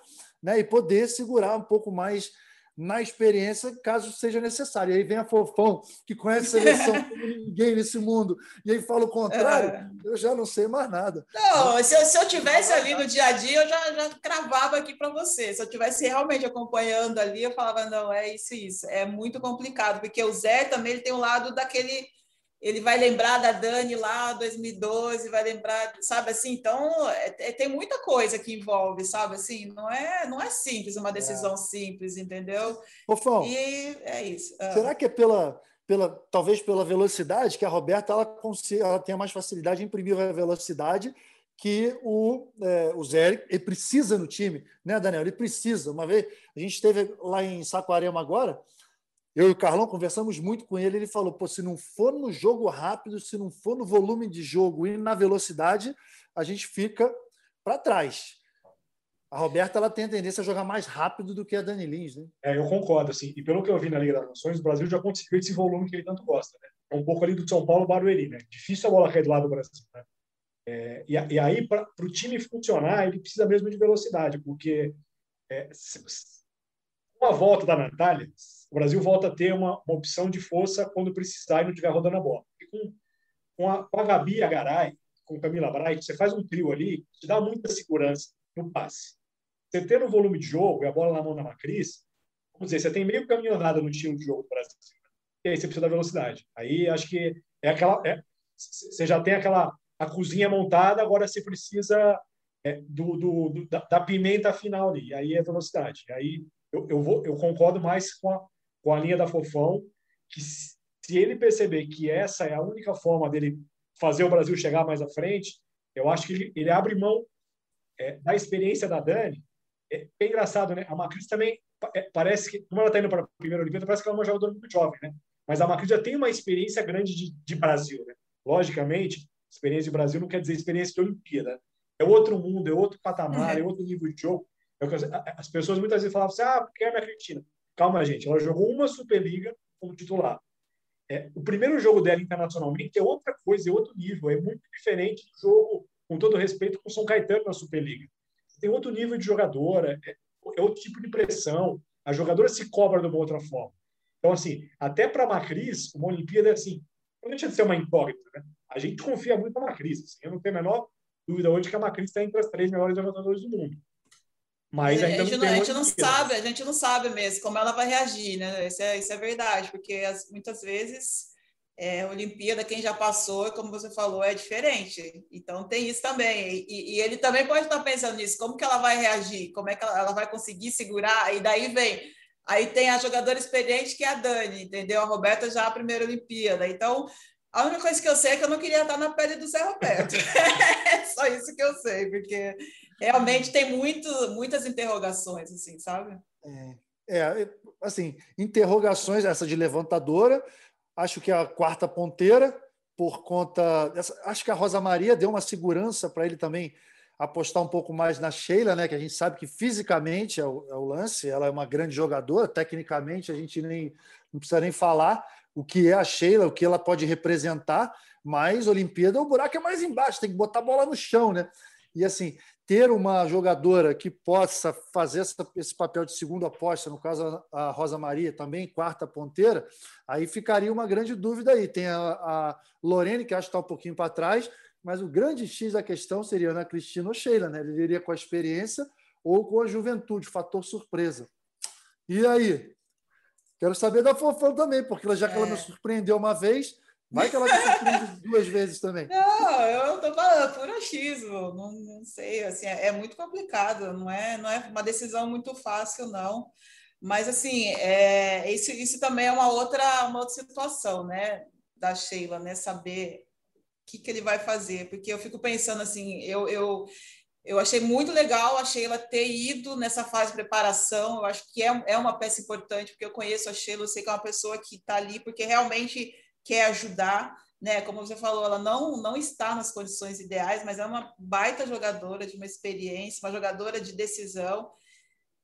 né, e poder segurar um pouco mais na experiência, caso seja necessário. E aí vem a Fofão, que conhece a seleção como ninguém nesse mundo, e aí fala o contrário, é. eu já não sei mais nada. Não, se eu, se eu tivesse ali no dia a dia, eu já, já cravava aqui para você. Se eu tivesse realmente acompanhando ali, eu falava, não, é isso, isso. É muito complicado, porque o Zé também ele tem um lado daquele ele vai lembrar da Dani lá 2012, vai lembrar, sabe assim, então é, é, tem muita coisa que envolve, sabe assim, não é não é simples uma decisão é. simples, entendeu? Fofão, e é isso. Ah. Será que é pela pela talvez pela velocidade que a Roberta ela consiga, ela tenha mais facilidade em imprimir a velocidade que o, é, o Zé ele precisa no time, né, Daniel? Ele precisa. Uma vez a gente esteve lá em Saquarema agora, eu e o Carlão conversamos muito com ele. Ele falou: Pô, se não for no jogo rápido, se não for no volume de jogo e na velocidade, a gente fica para trás. A Roberta ela tem a tendência a jogar mais rápido do que a Dani Lins, né? É, eu concordo. Assim, e pelo que eu vi na Liga das Nações, o Brasil já conseguiu esse volume que ele tanto gosta. Né? É um pouco ali do São Paulo Barueri. Né? Difícil a bola cair do lado do Brasil. Né? É, e, e, aí, para o time funcionar, ele precisa mesmo de velocidade, porque é, uma volta da Natália, o Brasil volta a ter uma, uma opção de força quando precisar e não estiver rodando a bola. E com, com, a, com a Gabi a Garay, com Camila Bright, você faz um trio ali, te dá muita segurança no passe. Você tendo o volume de jogo e a bola na mão da Macris, vamos dizer, você tem meio caminho andado no estilo de jogo do Brasil. E aí você precisa da velocidade. Aí acho que é aquela. É, você já tem aquela a cozinha montada, agora você precisa é, do, do, do da, da, pimenta final ali. Aí é velocidade. Aí eu, eu, vou, eu concordo mais com a, com a linha da Fofão, que se ele perceber que essa é a única forma dele fazer o Brasil chegar mais à frente, eu acho que ele, ele abre mão é, da experiência da Dani. É, é engraçado, né? A Macris também é, parece que, como ela está indo para a primeira Olimpíada, parece que ela é uma jogadora muito jovem, né? Mas a Macris já tem uma experiência grande de, de Brasil, né? Logicamente, experiência de Brasil não quer dizer experiência de Olimpíada. É outro mundo, é outro patamar, é outro nível de jogo. É as pessoas muitas vezes falavam assim, ah, porque é a Cristina. Calma, gente. Ela jogou uma Superliga como titular. É, o primeiro jogo dela internacionalmente é outra coisa, é outro nível, é muito diferente do jogo, com todo respeito, com o São Caetano na Superliga. Tem outro nível de jogadora, é, é outro tipo de pressão, a jogadora se cobra de uma outra forma. Então, assim, até para a Macris, uma Olimpíada é assim, não deixa de ser uma incógnita, né? A gente confia muito na Macris, assim, eu não tenho a menor dúvida hoje que a Macris está entre as três melhores jogadoras do mundo. Mas ainda a gente não, a gente não sabe, a gente não sabe mesmo como ela vai reagir, né? Isso é, isso é verdade, porque as, muitas vezes é, Olimpíada, quem já passou, como você falou, é diferente. Então tem isso também. E, e, ele também pode estar pensando nisso, como que ela vai reagir, como é que ela, ela vai conseguir segurar, e daí vem. Aí tem a jogadora experiente que é a Dani, entendeu? A Roberta já a primeira Olimpíada. Então, a única coisa que eu sei é que eu não queria estar na pele do Zé Roberto. é só isso que eu sei, porque realmente tem muito, muitas interrogações, assim, sabe? É, é, assim, interrogações, essa de levantadora, acho que é a quarta ponteira, por conta. Dessa, acho que a Rosa Maria deu uma segurança para ele também apostar um pouco mais na Sheila, né? Que a gente sabe que fisicamente é o, é o, lance, ela é uma grande jogadora, tecnicamente a gente nem não precisa nem falar o que é a Sheila, o que ela pode representar, mas Olimpíada o buraco é mais embaixo, tem que botar a bola no chão, né? E assim, ter uma jogadora que possa fazer essa, esse papel de segunda aposta, no caso a Rosa Maria também, quarta ponteira, aí ficaria uma grande dúvida aí. Tem a, a Lorene, que acho que está um pouquinho para trás, mas o grande X da questão seria Ana Cristina ou Sheila, né? Ele iria com a experiência ou com a juventude, fator surpresa. E aí? Quero saber da Fofão também, porque já que é. ela me surpreendeu uma vez, Vai que ela te surpreende duas vezes também. Não, eu estou falando por achismo, não, não sei, assim, é, é, muito complicado, não é, não é uma decisão muito fácil, não. Mas, assim, é, isso, isso também é uma outra, uma outra situação, né, da Sheila, né, saber o que, que ele vai fazer, porque eu fico pensando, assim, eu, eu, eu achei muito legal a Sheila ter ido nessa fase de preparação. Eu acho que é, é uma peça importante, porque eu conheço a Sheila, eu sei que é uma pessoa que está ali porque realmente quer ajudar. Né? Como você falou, ela não, não está nas condições ideais, mas é uma baita jogadora de uma experiência, uma jogadora de decisão.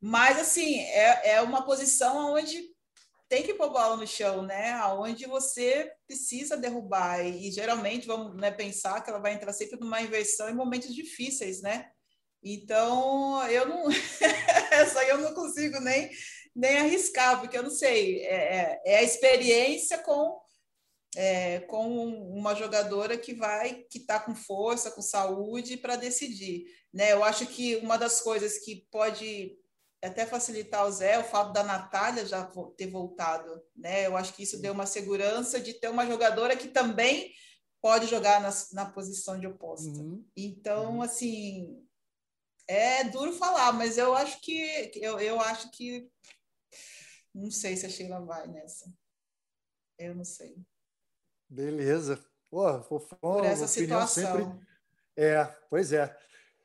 Mas, assim, é, é uma posição onde tem que pôr bola no chão, né? Onde você precisa derrubar. E, geralmente vamos né, pensar que ela vai entrar sempre numa inversão em momentos difíceis, né? Então, eu não. Essa eu não consigo nem, nem arriscar, porque eu não sei. É, é, é a experiência com, é, com uma jogadora que vai, que está com força, com saúde para decidir. Né? Eu acho que uma das coisas que pode até facilitar o Zé, o fato da Natália já ter voltado, né? Eu acho que isso deu uma segurança de ter uma jogadora que também pode jogar na, na posição de oposta. Uhum. Então, uhum. assim, é duro falar, mas eu acho que eu, eu acho que não sei se a Sheila vai nessa. Eu não sei. Beleza. Pô, fofão, Por essa situação. Sempre... É, pois é.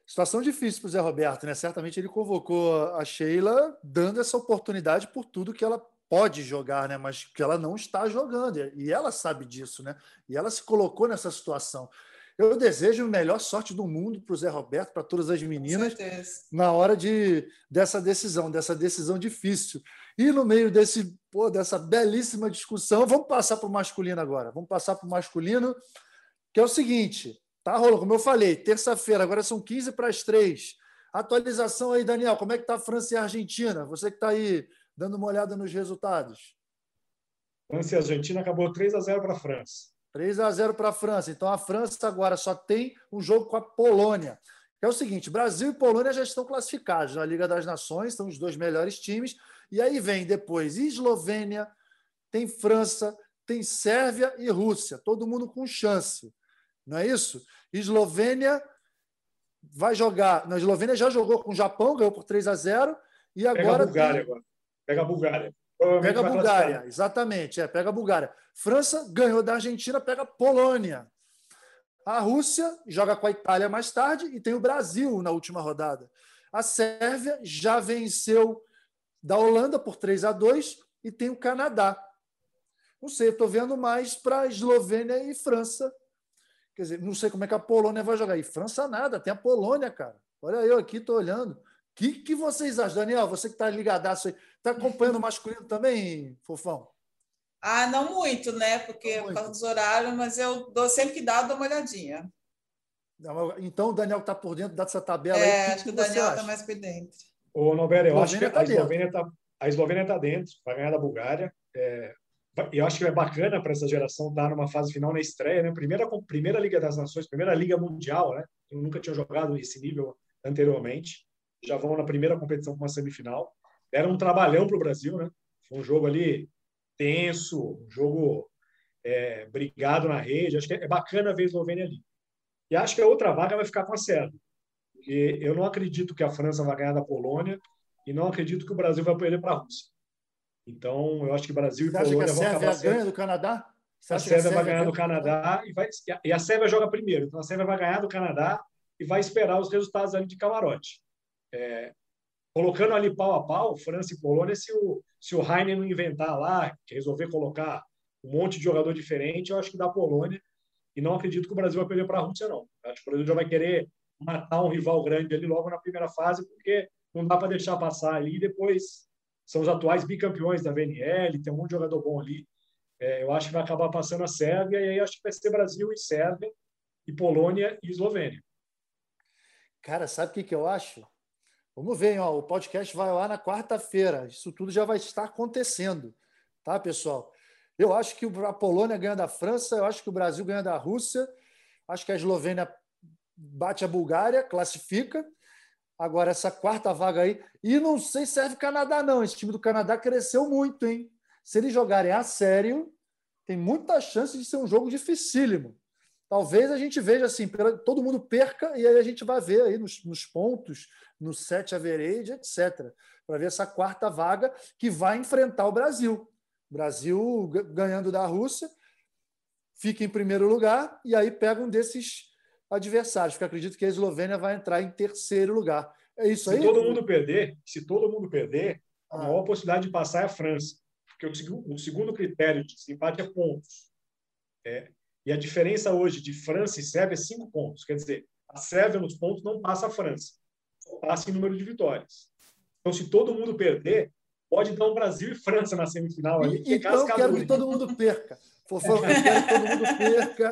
Situação difícil para o Zé Roberto, né? Certamente ele convocou a Sheila dando essa oportunidade por tudo que ela pode jogar, né? Mas que ela não está jogando. E ela sabe disso, né? E ela se colocou nessa situação. Eu desejo a melhor sorte do mundo para o Zé Roberto, para todas as meninas, na hora de, dessa decisão, dessa decisão difícil. E no meio desse, pô, dessa belíssima discussão, vamos passar para o masculino agora. Vamos passar para o masculino, que é o seguinte: Tá rolando, como eu falei, terça-feira, agora são 15 para as 3. Atualização aí, Daniel, como é que está a França e a Argentina? Você que está aí dando uma olhada nos resultados. França e Argentina acabou 3 a 0 para a França. 3 a 0 para a França. Então a França agora só tem um jogo com a Polônia. É o seguinte: Brasil e Polônia já estão classificados na Liga das Nações, são os dois melhores times. E aí vem depois Eslovênia, tem França, tem Sérvia e Rússia, todo mundo com chance. Não é isso? Eslovênia vai jogar. Na Eslovênia já jogou com o Japão, ganhou por 3 a 0 e agora. Pega a Bulgária agora. Pega a Bulgária. Pega a Bulgária, exatamente. É, pega a Bulgária. França ganhou da Argentina, pega a Polônia. A Rússia joga com a Itália mais tarde e tem o Brasil na última rodada. A Sérvia já venceu da Holanda por 3 a 2 e tem o Canadá. Não sei, estou vendo mais para Eslovênia e França Quer dizer, não sei como é que a Polônia vai jogar. E França nada, tem a Polônia, cara. Olha eu aqui, estou olhando. O que, que vocês acham, Daniel? Você que está ligadaço aí. Está acompanhando o masculino também, Fofão? Ah, não muito, né? Porque por causa dos horários, mas eu dou sempre que dá, dou uma olhadinha. Então o Daniel está por dentro dessa tabela é, aí. acho que, que o Daniel está mais por dentro. Ô, Nobel, eu acho que tá a Eslovênia está a Eslovênia está dentro, vai ganhar da Bulgária. É, eu acho que é bacana para essa geração estar numa fase final na estreia, né? Primeira, primeira Liga das Nações, primeira Liga Mundial, né? Eu nunca tinha jogado esse nível anteriormente. Já vão na primeira competição com uma semifinal. Era um trabalhão para o Brasil, né? Foi um jogo ali tenso, um jogo é, brigado na rede. Acho que é bacana ver a Eslovênia ali. E acho que a outra vaga vai ficar com a Sérvia. Porque eu não acredito que a França vai ganhar da Polônia e não acredito que o Brasil vai perder para a Rússia. Então, eu acho que Brasil Você e Polônia vão acabar. A Sérvia ganha do Canadá? Você a Sérvia, vai ganhar do Canadá e, vai, e a Sérvia joga primeiro. Então, a Sérvia vai ganhar do Canadá e vai esperar os resultados ali de camarote. É, colocando ali pau a pau, França e Polônia, se o, se o Heine não inventar lá, resolver colocar um monte de jogador diferente, eu acho que dá Polônia. E não acredito que o Brasil vai perder para a Rússia, não. Eu acho que o Brasil já vai querer matar um rival grande ali logo na primeira fase, porque não dá para deixar passar ali e depois são os atuais bicampeões da VNL, tem um monte de jogador bom ali. É, eu acho que vai acabar passando a Sérvia, e aí acho que vai ser Brasil e Sérvia, e Polônia e Eslovênia. Cara, sabe o que, que eu acho? Vamos ver, ó, o podcast vai lá na quarta-feira. Isso tudo já vai estar acontecendo, tá, pessoal? Eu acho que a Polônia ganha da França, eu acho que o Brasil ganha da Rússia, acho que a Eslovênia bate a Bulgária, classifica, Agora, essa quarta vaga aí. E não sei se serve Canadá, não. Esse time do Canadá cresceu muito, hein? Se eles jogarem a sério, tem muita chance de ser um jogo dificílimo. Talvez a gente veja assim, todo mundo perca e aí a gente vai ver aí nos, nos pontos, no set average, etc. Para ver essa quarta vaga que vai enfrentar o Brasil. Brasil ganhando da Rússia, fica em primeiro lugar e aí pega um desses adversários, porque acredito que a Eslovênia vai entrar em terceiro lugar. É isso se aí? Se todo mundo perder, se todo mundo perder, a maior ah. possibilidade de passar é a França, porque o, o segundo critério de desempate é pontos. É, e a diferença hoje de França e Sérvia é cinco pontos. Quer dizer, a Sérvia nos pontos não passa a França, passa em número de vitórias. Então, se todo mundo perder, pode dar um Brasil e França na semifinal. Ali, e, então, eu quero que todo mundo perca. Fofão, eu quero que todo mundo perca.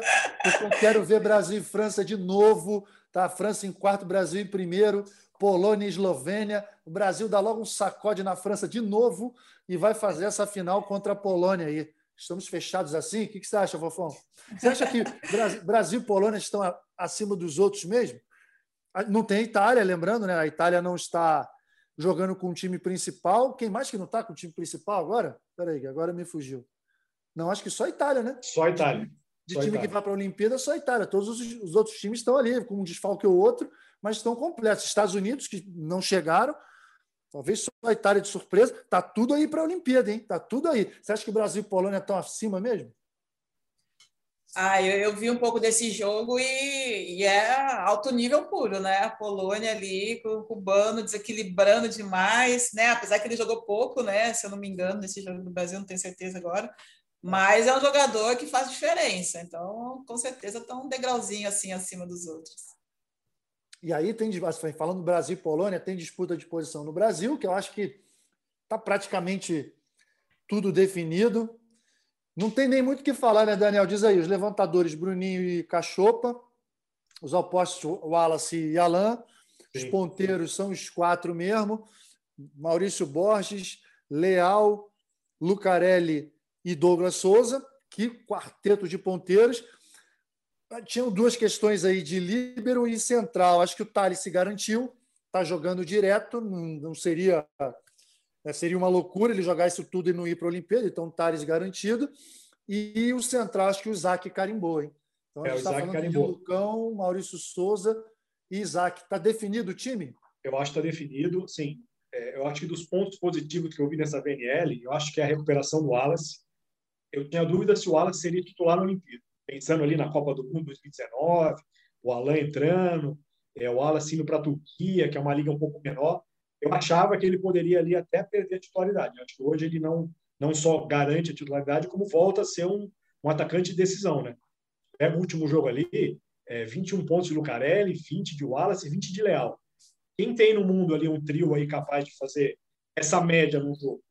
Eu quero ver Brasil e França de novo. Tá? França em quarto, Brasil em primeiro. Polônia e Eslovênia. O Brasil dá logo um sacode na França de novo e vai fazer essa final contra a Polônia aí. Estamos fechados assim? O que você acha, Fofão? Você acha que Brasil e Polônia estão acima dos outros mesmo? Ah, não tem Itália, lembrando, né? A Itália não está jogando com o time principal. Quem mais que não está com o time principal agora? Peraí, agora me fugiu. Não, acho que só a Itália, né? Só a Itália. De só time Itália. que vai para a Olimpíada, só a Itália. Todos os, os, outros times estão ali, com um desfalque ou outro, mas estão completos. Estados Unidos, que não chegaram, talvez só a Itália de surpresa. Está tudo aí para a Olimpíada, hein? Está tudo aí. Você acha que Brasil e Polônia estão acima mesmo? Ah, eu, eu, vi um pouco desse jogo e, e, é alto nível puro, né? A Polônia ali, com o cubano desequilibrando demais, né? Apesar que ele jogou pouco, né? Se eu não me engano, nesse jogo do Brasil, não tenho certeza agora. Mas é um jogador que faz diferença. Então, com certeza, está um degrauzinho assim acima dos outros. E aí tem, assim, falando do Brasil e Polônia, tem disputa de posição no Brasil, que eu acho que está praticamente tudo definido. Não tem nem muito o que falar, né, Daniel? Diz aí, os levantadores Bruninho e Cachopa, os opostos Wallace e Alain, os ponteiros são os quatro mesmo, Maurício Borges, Leal, Lucarelli e Douglas Souza, que quarteto de ponteiros. Tinham duas questões aí de líbero e central. Acho que o Thales se garantiu, está jogando direto, não seria é, seria uma loucura ele jogar isso tudo e não ir para a Olimpíada, então Tares garantido. E o central, acho que o Isaac carimbou, hein? Então a gente está falando carimbou. de Lucão, Maurício Souza e Isaac. Está definido o time? Eu acho que está definido, sim. É, eu acho que dos pontos positivos que eu vi nessa VNL, eu acho que é a recuperação do Wallace. Eu tinha dúvida se o Wallace seria titular na Olimpíada. Pensando ali na Copa do Mundo 2019, o Alain entrando, é, o Wallace indo para a Turquia, que é uma liga um pouco menor eu achava que ele poderia ali até perder a titularidade. Acho que hoje ele não não só garante a titularidade, como volta a ser um, um atacante de decisão, né? Pega o último jogo ali, é, 21 pontos de Lucarelli, 20 de Wallace e 20 de Leal. Quem tem no mundo ali um trio aí capaz de fazer essa média no jogo?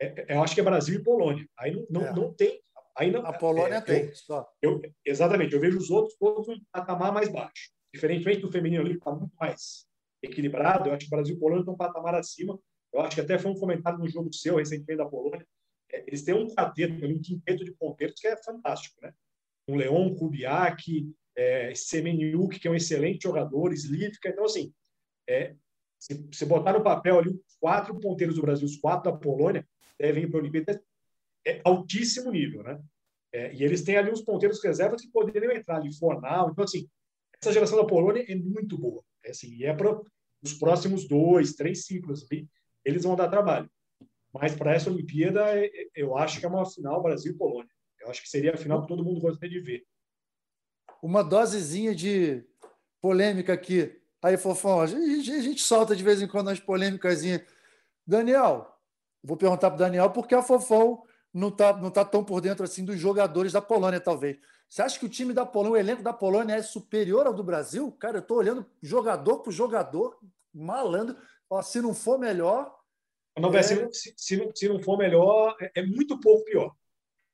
É, é eu acho que é Brasil e Polônia. Aí não, não, é. não tem. Aí não, a Polônia é, tem, eu, só. Eu, exatamente. Eu vejo os outros todos um patamar mais baixo. Diferentemente do feminino ali, que está muito mais equilibrado. Eu acho que o Brasil e Polônia estão um patamar acima. Eu acho que até foi um comentário no jogo seu recentemente da Polônia. É, eles têm um quarteto, um quinteto de ponteiros que é fantástico, né? Um Leon Kubiak, é, Semeniuk, que é um excelente jogador, Slivka. Então, assim, é, se você botar no papel ali os quatro ponteiros do Brasil, os quatro da Polônia, devem ir para a Olimpíada, é altíssimo nível, né? É, e eles têm ali uns ponteiros reservas que poderiam entrar ali, Fornal. Então, assim, essa geração da Polônia é muito boa. É assim, e é para os próximos dois, três ciclos ali, eles vão dar trabalho. Mas para essa Olimpíada, é, é, eu acho que é uma final Brasil e Polônia. Eu acho que seria a final que todo mundo gostaria de ver. Uma dosezinha de polêmica aqui. Aí, Fofão, a gente, a gente solta de vez em quando as polêmicas. Daniel, vou perguntar para o Daniel porque a Fofão não está não tá tão por dentro assim dos jogadores da Polônia, talvez. Você acha que o time da Polônia, o elenco da Polônia é superior ao do Brasil? Cara, eu estou olhando jogador por jogador, malandro. Ó, se não for melhor. Não, é... se, se, não, se não for melhor, é, é muito pouco pior.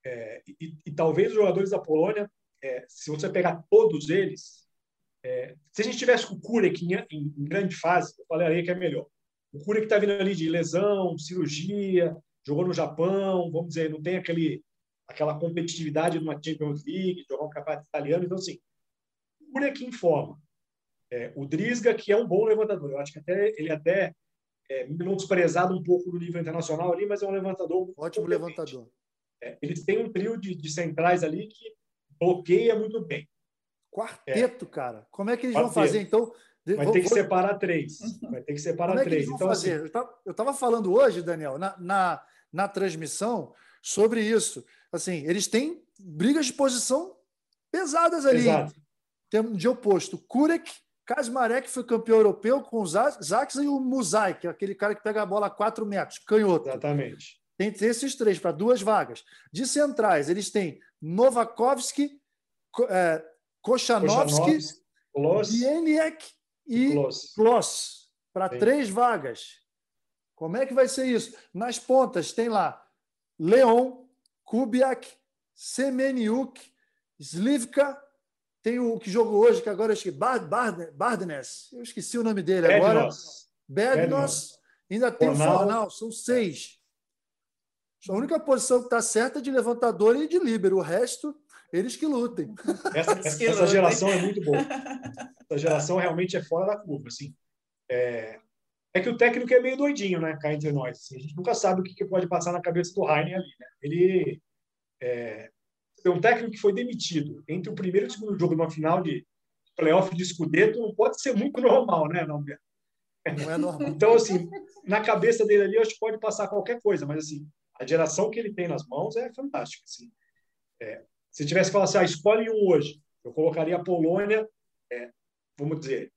É, e, e, talvez os jogadores da Polônia, é, se você pegar todos eles, é, se a gente tivesse com o Kurek em, em, em, grande fase, eu falaria que é melhor. O Kurek está vindo ali de lesão, cirurgia, jogou no Japão, vamos dizer, não tem aquele aquela competitividade numa Champions League, jogar um campeonato italiano. Então, assim, o Kurek informa. É, o Drisga, que é um bom levantador. Eu acho que até ele até é menosprezado um pouco no nível internacional ali, mas é um levantador. Ótimo levantador. é, eles têm um trio de, de, centrais ali que bloqueia muito bem. Quarteto, é. cara. Como é que eles Quarteto. vão fazer, então? Vai vou, ter que vou... separar três. Vai ter que separar Como é que três. então, assim... Eu estava falando hoje, Daniel, na, na, na transmissão, sobre isso. Assim, eles têm brigas de posição pesadas ali. Exato. Tem de oposto. Kurek, Kasmarek foi campeão europeu com o Zax e o Musai, que é aquele cara que pega a bola a 4 metros, canhoto. Exatamente. Tem esses três para duas vagas. De centrais, eles têm Novakovski, é, Kochanovski, Bieniek e Kloss, para três vagas. Como é que vai ser isso? Nas pontas, tem lá Leon, Kubiak, Semeniuk, Slivka, tem o que jogou hoje, que agora eu esqueci, Bard, Bard, Bardness, eu esqueci o nome dele Bednos. agora. Bednos. Ainda tem Fornal. o Fornal, são seis. A única posição que está certa é de levantador e de líbero. O resto, eles que lutem. Essa, essa, essa geração é muito boa. Essa geração realmente é fora da curva. Assim. É, é que o técnico é meio doidinho, né? Cá entre nós. Assim. A gente nunca sabe o que, que pode passar na cabeça do Heine ali. Né? Ele é, é um técnico que foi demitido entre o primeiro e o segundo jogo numa final de playoff de Scudetto não pode ser muito normal, né, não, Não é normal. Então, assim, na cabeça dele ali, acho que pode passar qualquer coisa, mas, assim, a geração que ele tem nas mãos é fantástica, assim. É, se tivesse falar assim, ah, escolhe um hoje, eu colocaria a Polônia, é, vamos dizer,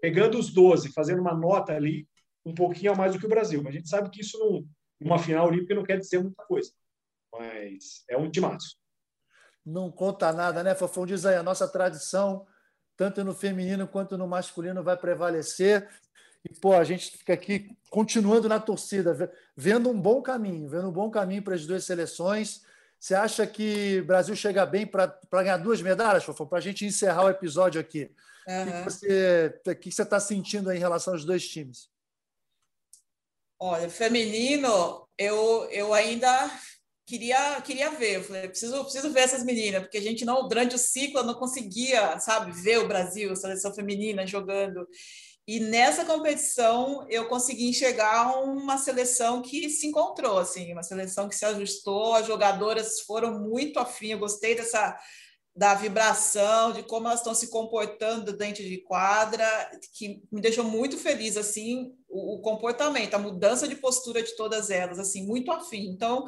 pegando os 12, fazendo uma nota ali, um pouquinho a mais do que o Brasil. Mas a gente sabe que isso, num, numa final olímpica, não quer dizer muita coisa. Mas é um timaço não conta nada, né, Fofão? Diz aí, a nossa tradição, tanto no feminino quanto no masculino, vai prevalecer. E, pô, a gente fica aqui continuando na torcida, vendo um bom caminho, vendo um bom caminho para as duas seleções. Você acha que o Brasil chega bem para ganhar duas medalhas, Fofão? Para a gente encerrar o episódio aqui. Uhum. O que você que você está sentindo em relação aos dois times? Olha, feminino, eu, eu ainda queria queria ver. Eu falei, preciso, preciso ver essas meninas, porque a gente não, durante o ciclo, não conseguia, sabe, ver o Brasil, a seleção feminina jogando. E nessa competição eu consegui enxergar uma seleção que se encontrou, assim, uma seleção que se ajustou, as jogadoras foram muito afim, eu gostei dessa da vibração, de como elas estão se comportando dentro de quadra, que me deixou muito feliz assim o, o comportamento, a mudança de postura de todas elas, assim, muito afim. Então,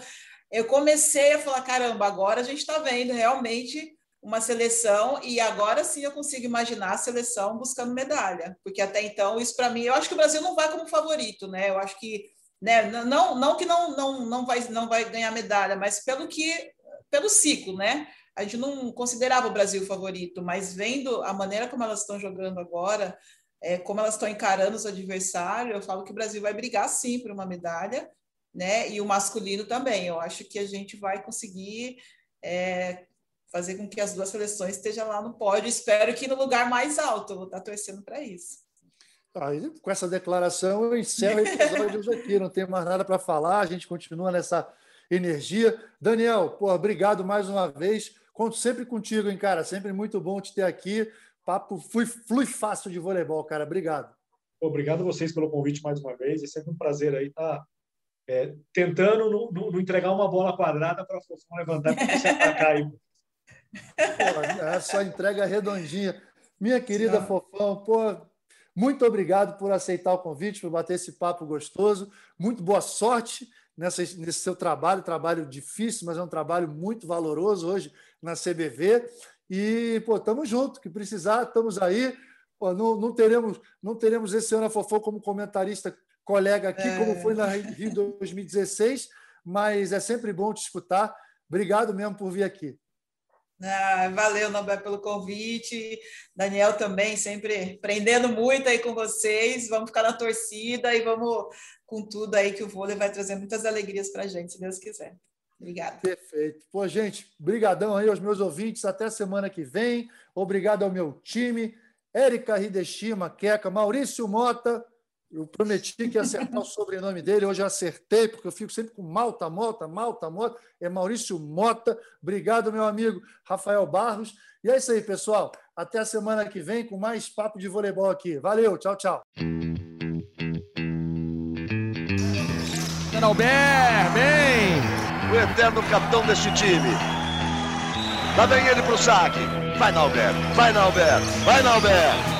eu comecei a falar: caramba, agora a gente está vendo realmente uma seleção e agora sim eu consigo imaginar a seleção buscando medalha, porque até então isso para mim, eu acho que o Brasil não vai como favorito, né? Eu acho que, né? Não, não que não, não, não vai, não vai ganhar medalha, mas pelo que, pelo ciclo, né? A gente não considerava o Brasil favorito, mas vendo a maneira como elas estão jogando agora, é, como elas estão encarando os adversários, eu falo que o Brasil vai brigar sim por uma medalha né? E o masculino também. Eu acho que a gente vai conseguir é, fazer com que as duas seleções estejam lá no pódio. Espero que no lugar mais alto. Eu vou estar torcendo para isso. Aí, com essa declaração, eu encerro o episódio de hoje aqui. Não tenho mais nada para falar. A gente continua nessa energia. Daniel, pô, obrigado mais uma vez. Conto sempre contigo, hein, cara. Sempre muito bom te ter aqui. Papo flui, flui fácil de voleibol, cara. Obrigado. Obrigado a vocês pelo convite mais uma vez. É sempre um prazer aí estar é, tentando não, não, não, entregar uma bola quadrada para o Fofão levantar para você atacar aí. Essa entrega redondinha. Minha querida. Fofão, pô, muito obrigado por aceitar o convite, por bater esse papo gostoso. Muito boa sorte nessa, nesse seu trabalho, trabalho difícil, mas é um trabalho muito valoroso hoje na CBV. E, pô, estamos juntos, que precisar, estamos aí. Pô, não, não, teremos, não teremos esse ano a Fofão como comentarista colega aqui, é... como foi na Rio 2016, mas é sempre bom te escutar. Obrigado mesmo por vir aqui. Ah, valeu, Nobel, pelo convite. Daniel também, sempre aprendendo muito aí com vocês. Vamos ficar na torcida e vamos com tudo aí que o vôlei vai trazer muitas alegrias para a gente, se Deus quiser. Obrigada. Perfeito. Pô, gente, brigadão aí aos meus ouvintes. Até semana que vem. Obrigado ao meu time. Érica Hideshima, Queca, Maurício Mota, eu prometi que ia acertar o sobrenome dele, hoje eu acertei, porque eu fico sempre com Malta Mota, Malta Mota, é Maurício Mota. Obrigado, meu amigo Rafael Barros. E é isso aí, pessoal. Até a semana que vem com mais papo de voleibol aqui. Valeu, tchau, tchau. Albert, bem! o eterno capitão deste time. Lá vem ele pro saque. Vai, Nalberto. Vai, Nalberto. Vai, Nalberto.